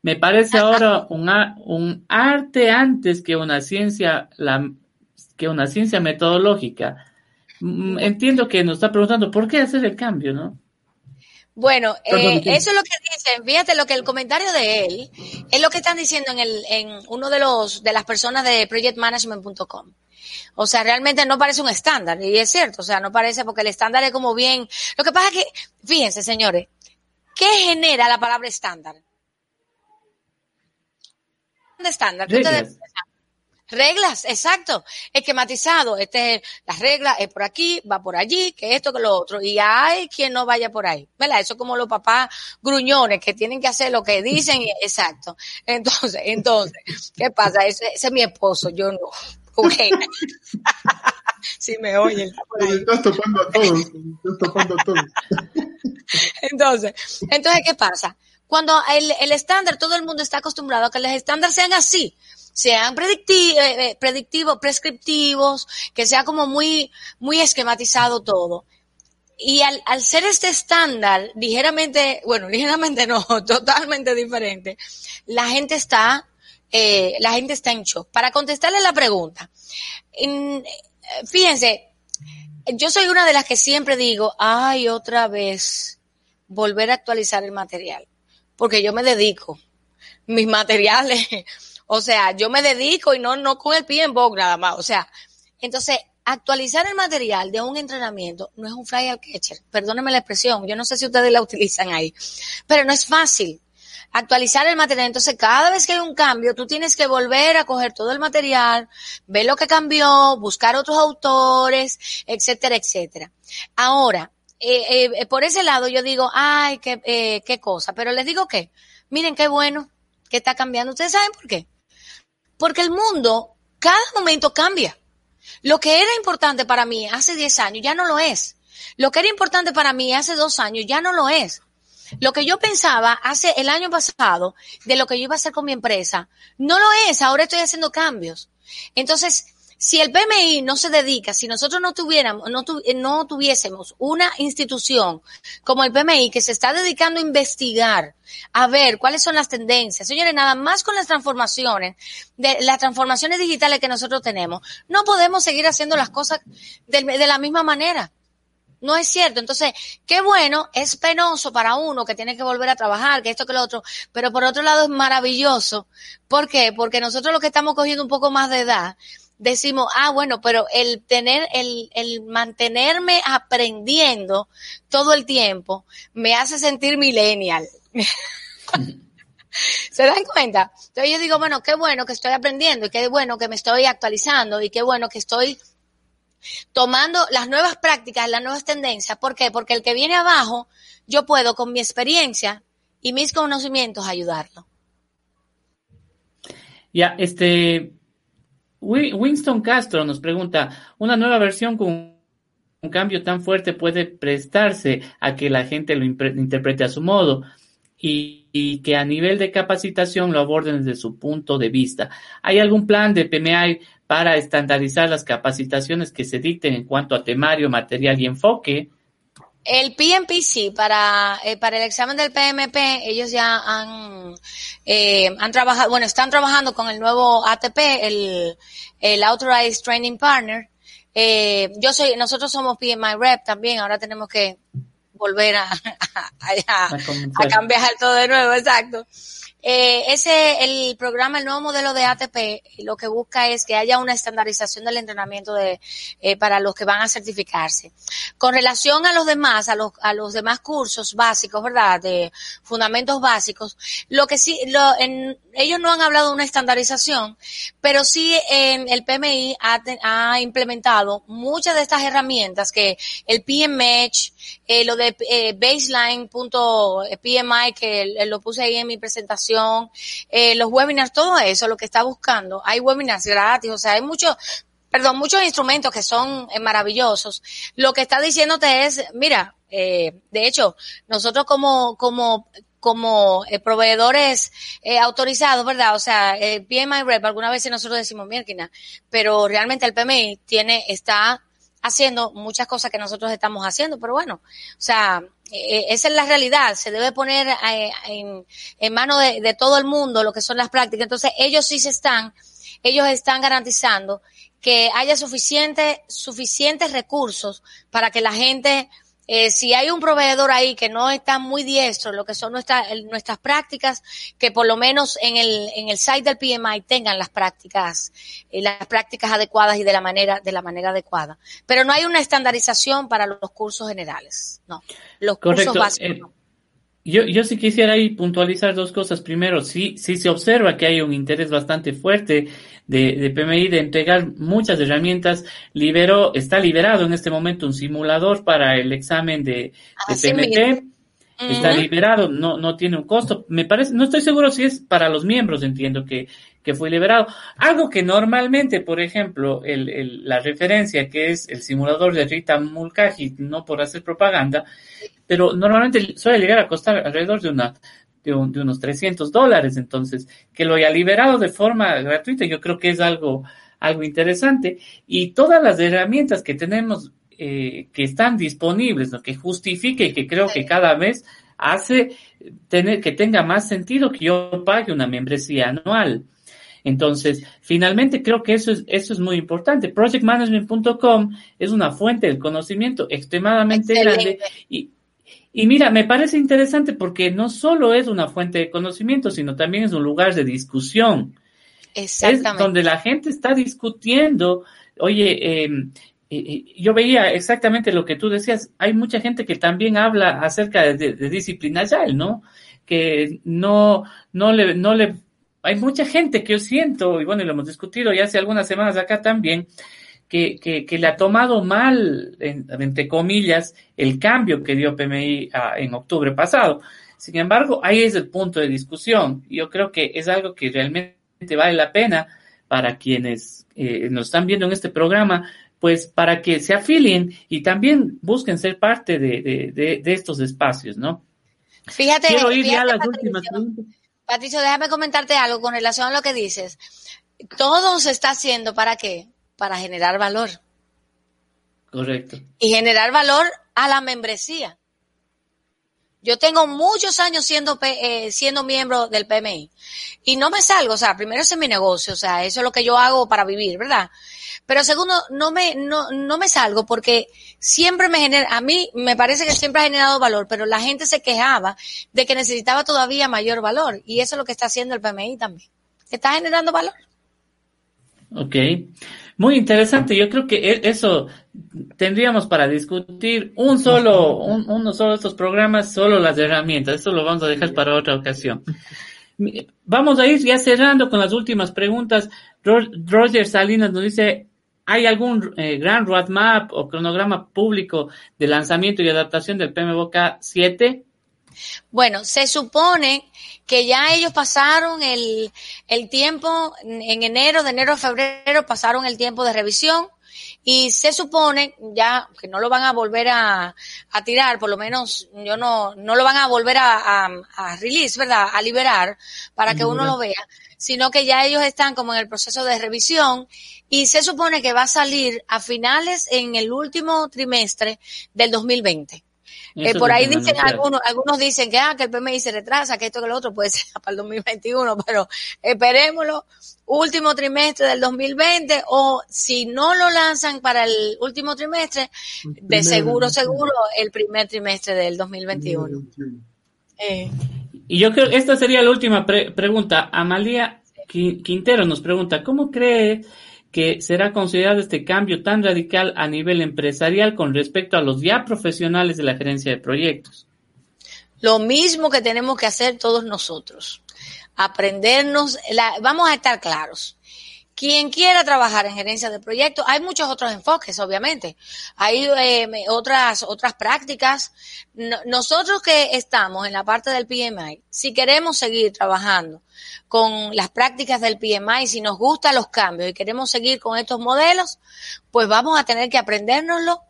Speaker 2: Me parece ahora un, un arte antes que una ciencia, la, que una ciencia metodológica. Mm, entiendo que nos está preguntando, ¿por qué hacer el cambio, no?
Speaker 4: Bueno, eh, eso es lo que dicen. Fíjate lo que el comentario de él es lo que están diciendo en el en uno de los de las personas de projectmanagement.com. O sea, realmente no parece un estándar, y es cierto, o sea, no parece porque el estándar es como bien. Lo que pasa es que, fíjense, señores, ¿qué genera la palabra estándar? ¿Un estándar? Reglas, exacto. Esquematizado. Este es las reglas, es por aquí, va por allí, que esto, que lo otro. Y hay quien no vaya por ahí. ¿Verdad? Eso como los papás gruñones que tienen que hacer lo que dicen. exacto. Entonces, entonces, ¿qué pasa? Ese, ese es mi esposo, yo no. Okay. si me oyen.
Speaker 3: Estás topando a todos. Estás topando a todos.
Speaker 4: entonces, entonces, ¿qué pasa? Cuando el, el estándar, todo el mundo está acostumbrado a que los estándares sean así sean eh, eh, predictivos, prescriptivos, que sea como muy, muy esquematizado todo. Y al, al ser este estándar ligeramente, bueno, ligeramente no, totalmente diferente, la gente está, eh, la gente está en shock. Para contestarle la pregunta, en, fíjense, yo soy una de las que siempre digo, ay, otra vez, volver a actualizar el material, porque yo me dedico, mis materiales, o sea, yo me dedico y no, no con el pie en boca nada más. O sea, entonces, actualizar el material de un entrenamiento no es un fly catcher. Perdónenme la expresión. Yo no sé si ustedes la utilizan ahí, pero no es fácil actualizar el material. Entonces, cada vez que hay un cambio, tú tienes que volver a coger todo el material, ver lo que cambió, buscar otros autores, etcétera, etcétera. Ahora, eh, eh, por ese lado yo digo, ay, qué, eh, qué cosa, pero les digo que, miren qué bueno que está cambiando. ¿Ustedes saben por qué? Porque el mundo, cada momento cambia. Lo que era importante para mí hace 10 años ya no lo es. Lo que era importante para mí hace dos años ya no lo es. Lo que yo pensaba hace el año pasado de lo que yo iba a hacer con mi empresa, no lo es. Ahora estoy haciendo cambios. Entonces, si el PMI no se dedica, si nosotros no tuviéramos, no, no tuviésemos una institución como el PMI que se está dedicando a investigar, a ver cuáles son las tendencias, señores, nada más con las transformaciones, de las transformaciones digitales que nosotros tenemos, no podemos seguir haciendo las cosas de, de la misma manera. No es cierto. Entonces, qué bueno, es penoso para uno que tiene que volver a trabajar, que esto, que lo otro, pero por otro lado es maravilloso. ¿Por qué? Porque nosotros los que estamos cogiendo un poco más de edad, decimos, ah, bueno, pero el tener, el, el mantenerme aprendiendo todo el tiempo me hace sentir millennial. ¿Se dan cuenta? Entonces yo digo, bueno, qué bueno que estoy aprendiendo y qué bueno que me estoy actualizando y qué bueno que estoy tomando las nuevas prácticas, las nuevas tendencias. ¿Por qué? Porque el que viene abajo, yo puedo con mi experiencia y mis conocimientos ayudarlo.
Speaker 2: Ya, este, Winston Castro nos pregunta, ¿una nueva versión con un cambio tan fuerte puede prestarse a que la gente lo interprete a su modo y, y, que a nivel de capacitación lo aborden desde su punto de vista? ¿Hay algún plan de PMI para estandarizar las capacitaciones que se dicten en cuanto a temario, material y enfoque?
Speaker 4: El PMPC para, eh, para el examen del PMP, ellos ya han, eh, han trabajado, bueno, están trabajando con el nuevo ATP, el, el Authorized Training Partner. Eh, yo soy, nosotros somos PMI Rep también, ahora tenemos que volver a, a, a cambiar todo de nuevo, exacto. Eh, ese, el programa, el nuevo modelo de ATP, lo que busca es que haya una estandarización del entrenamiento de, eh, para los que van a certificarse. Con relación a los demás, a los, a los demás cursos básicos, ¿verdad? De fundamentos básicos, lo que sí, lo, en, ellos no han hablado de una estandarización, pero sí en el PMI ha, ha implementado muchas de estas herramientas que el PMH, eh, lo de eh, baseline.pmi, que lo puse ahí en mi presentación, eh, los webinars, todo eso, lo que está buscando. Hay webinars gratis, o sea, hay muchos, perdón, muchos instrumentos que son eh, maravillosos. Lo que está diciéndote es, mira, eh, de hecho, nosotros como, como, como eh, proveedores eh, autorizados, ¿verdad? O sea, el PMI Rep, algunas veces nosotros decimos Mirkina, pero realmente el PMI tiene, está haciendo muchas cosas que nosotros estamos haciendo, pero bueno, o sea, eh, esa es la realidad, se debe poner eh, en, en manos de, de, todo el mundo lo que son las prácticas. Entonces, ellos sí se están, ellos están garantizando que haya suficiente, suficientes recursos para que la gente eh, si hay un proveedor ahí que no está muy diestro en lo que son nuestras, nuestras prácticas, que por lo menos en el, en el site del PMI tengan las prácticas, eh, las prácticas adecuadas y de la manera, de la manera adecuada. Pero no hay una estandarización para los cursos generales, no. Los cursos básicos.
Speaker 2: Eh, Yo, yo sí quisiera ahí puntualizar dos cosas. Primero, sí, sí se observa que hay un interés bastante fuerte de, de PMI de entregar muchas herramientas. Liberó, está liberado en este momento un simulador para el examen de, de PMT. Está liberado, no, no tiene un costo. Me parece, no estoy seguro si es para los miembros, entiendo que, que fue liberado. Algo que normalmente, por ejemplo, el, el, la referencia que es el simulador de Rita Mulcahy, no por hacer propaganda, pero normalmente suele llegar a costar alrededor de una, de, un, de, unos 300 dólares. Entonces, que lo haya liberado de forma gratuita, yo creo que es algo, algo interesante. Y todas las herramientas que tenemos eh, que están disponibles, ¿no? que justifique y que creo que cada vez hace tener, que tenga más sentido que yo pague una membresía anual. Entonces, finalmente creo que eso es, eso es muy importante. Projectmanagement.com es una fuente del conocimiento extremadamente Excelente. grande y, y mira, me parece interesante porque no solo es una fuente de conocimiento, sino también es un lugar de discusión.
Speaker 4: Exactamente.
Speaker 2: Es donde la gente está discutiendo, oye, eh, yo veía exactamente lo que tú decías. Hay mucha gente que también habla acerca de, de, de disciplina agile, ¿no? Que no, no le, no le, hay mucha gente que yo siento, y bueno, y lo hemos discutido ya hace algunas semanas acá también, que, que, que le ha tomado mal, en, entre comillas, el cambio que dio PMI a, en octubre pasado. Sin embargo, ahí es el punto de discusión. Yo creo que es algo que realmente vale la pena para quienes eh, nos están viendo en este programa pues para que se afilien y también busquen ser parte de, de, de, de estos espacios, ¿no?
Speaker 4: Fíjate,
Speaker 2: Quiero ir
Speaker 4: fíjate,
Speaker 2: ya a las
Speaker 4: Patricio,
Speaker 2: últimas.
Speaker 4: Patricio, déjame comentarte algo con relación a lo que dices. Todo se está haciendo para qué? Para generar valor.
Speaker 2: Correcto.
Speaker 4: Y generar valor a la membresía. Yo tengo muchos años siendo, eh, siendo miembro del PMI y no me salgo, o sea, primero ese es mi negocio, o sea, eso es lo que yo hago para vivir, ¿verdad? Pero segundo, no me, no, no me salgo porque siempre me genera, a mí me parece que siempre ha generado valor, pero la gente se quejaba de que necesitaba todavía mayor valor y eso es lo que está haciendo el PMI también. Está generando valor.
Speaker 2: Ok. Muy interesante. Yo creo que e, eso tendríamos para discutir un solo, un, uno solo de estos programas, solo las herramientas. Eso lo vamos a dejar para otra ocasión. Vamos a ir ya cerrando con las últimas preguntas. Roger Salinas nos dice, ¿hay algún eh, gran roadmap o cronograma público de lanzamiento y adaptación del PMBOK 7?
Speaker 4: Bueno, se supone que ya ellos pasaron el, el tiempo, en enero, de enero a febrero, pasaron el tiempo de revisión y se supone ya que no lo van a volver a, a tirar, por lo menos yo no, no lo van a volver a, a, a release, ¿verdad? A liberar para que uno lo vea, sino que ya ellos están como en el proceso de revisión y se supone que va a salir a finales en el último trimestre del 2020. Eh, por ahí dicen algunos, algunos dicen que, ah, que el PMI se retrasa, que esto que lo otro puede ser para el 2021, pero esperémoslo último trimestre del 2020 o si no lo lanzan para el último trimestre, de seguro, seguro el primer trimestre del 2021. 2021.
Speaker 2: Eh. Y yo creo que esta sería la última pre pregunta. Amalia Quintero nos pregunta, ¿cómo cree que será considerado este cambio tan radical a nivel empresarial con respecto a los ya profesionales de la gerencia de proyectos?
Speaker 4: Lo mismo que tenemos que hacer todos nosotros. Aprendernos, vamos a estar claros. Quien quiera trabajar en gerencia de proyectos, hay muchos otros enfoques, obviamente. Hay eh, otras, otras prácticas. No, nosotros que estamos en la parte del PMI, si queremos seguir trabajando con las prácticas del PMI, si nos gustan los cambios y queremos seguir con estos modelos, pues vamos a tener que aprendérnoslo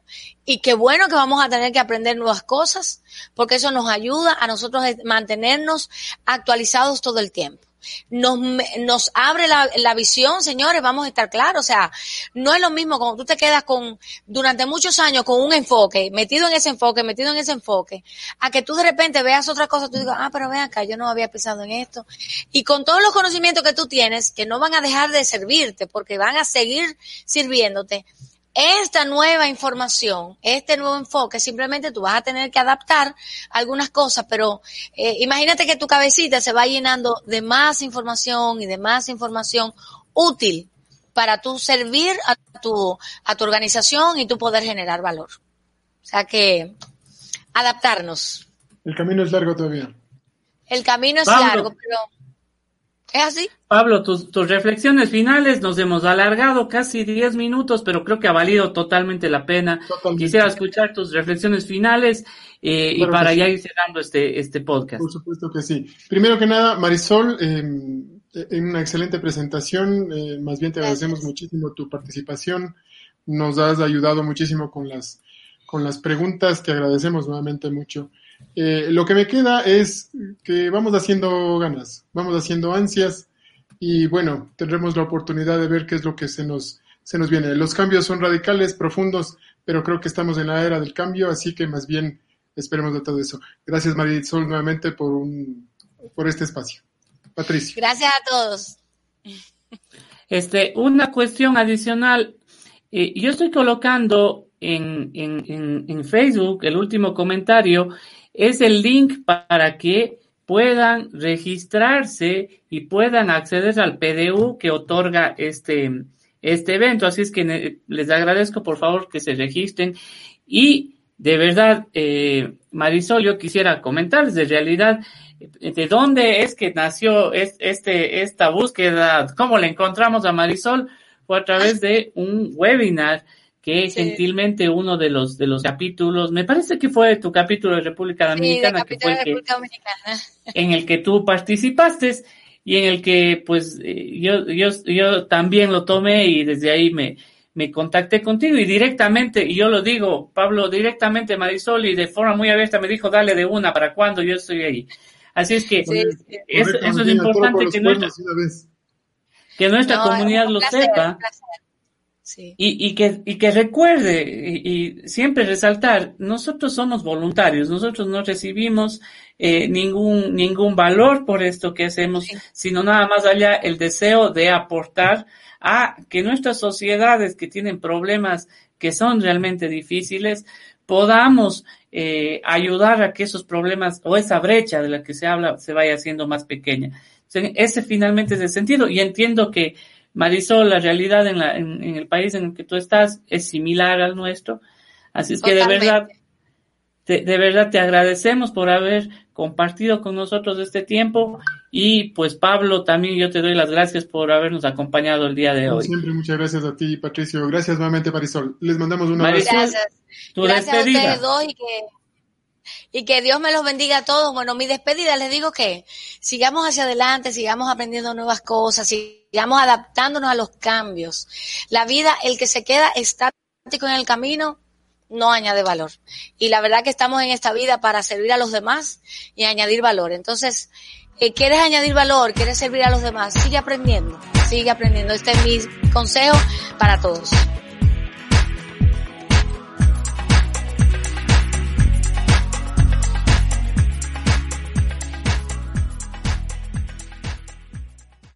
Speaker 4: y qué bueno que vamos a tener que aprender nuevas cosas, porque eso nos ayuda a nosotros mantenernos actualizados todo el tiempo nos, nos abre la, la, visión, señores, vamos a estar claros. O sea, no es lo mismo como tú te quedas con, durante muchos años con un enfoque, metido en ese enfoque, metido en ese enfoque, a que tú de repente veas otra cosa, tú digas, ah, pero ven acá, yo no había pensado en esto. Y con todos los conocimientos que tú tienes, que no van a dejar de servirte, porque van a seguir sirviéndote, esta nueva información, este nuevo enfoque, simplemente tú vas a tener que adaptar algunas cosas, pero eh, imagínate que tu cabecita se va llenando de más información y de más información útil para tú servir a tu, a tu organización y tú poder generar valor. O sea que adaptarnos.
Speaker 3: El camino es largo todavía.
Speaker 4: El camino es largo, pero ¿es así?
Speaker 2: Pablo, tus, tus reflexiones finales nos hemos alargado casi 10 minutos, pero creo que ha valido totalmente la pena. Quisiera escuchar tus reflexiones finales eh, y para ya ir cerrando este, este podcast.
Speaker 3: Por supuesto que sí. Primero que nada, Marisol, eh, en una excelente presentación. Eh, más bien te agradecemos muchísimo tu participación. Nos has ayudado muchísimo con las, con las preguntas. Te agradecemos nuevamente mucho. Eh, lo que me queda es que vamos haciendo ganas, vamos haciendo ansias y bueno, tendremos la oportunidad de ver qué es lo que se nos, se nos viene. Los cambios son radicales, profundos, pero creo que estamos en la era del cambio, así que más bien esperemos de todo eso. Gracias Marisol nuevamente por, un, por este espacio. Patricia.
Speaker 4: Gracias a todos.
Speaker 2: Este, una cuestión adicional. Eh, yo estoy colocando en, en, en, Facebook el último comentario. Es el link para que puedan registrarse y puedan acceder al PDU que otorga este, este evento. Así es que les agradezco por favor que se registren. Y de verdad, eh, Marisol, yo quisiera comentarles, de realidad, de dónde es que nació este, esta búsqueda, cómo le encontramos a Marisol, fue a través de un webinar que gentilmente uno de los de los capítulos, me parece que fue tu capítulo de República Dominicana, que fue en el que tú participaste y en el que pues eh, yo, yo, yo también lo tomé y desde ahí me, me contacté contigo y directamente, y yo lo digo, Pablo, directamente Marisol y de forma muy abierta me dijo, dale de una, ¿para cuando yo estoy ahí? Así es que eso, es importante que nuestra, que nuestra comunidad lo sepa. Y, y, que, y que recuerde y, siempre resaltar, nosotros somos voluntarios, nosotros no recibimos eh, ningún, ningún valor por esto que hacemos, sino nada más allá el deseo de aportar a que nuestras sociedades que tienen problemas que son realmente difíciles, podamos eh, ayudar a que esos problemas o esa brecha de la que se habla se vaya haciendo más pequeña. ese finalmente es el sentido y entiendo que Marisol, la realidad en, la, en, el país en el que tú estás es similar al nuestro. Así es que de verdad, de verdad te agradecemos por haber compartido con nosotros este tiempo y pues Pablo, también yo te doy las gracias por habernos acompañado el día de hoy.
Speaker 3: Siempre muchas gracias a ti, Patricio. Gracias nuevamente, Marisol. Les mandamos un
Speaker 4: abrazo. Gracias. gracias a ustedes dos y que, y que Dios me los bendiga a todos. Bueno, mi despedida les digo que sigamos hacia adelante, sigamos aprendiendo nuevas cosas, sigamos adaptándonos a los cambios. La vida, el que se queda estático en el camino, no añade valor. Y la verdad que estamos en esta vida para servir a los demás y añadir valor. Entonces, eh, ¿quieres añadir valor? ¿Quieres servir a los demás? Sigue aprendiendo, sigue aprendiendo. Este es mi consejo para todos.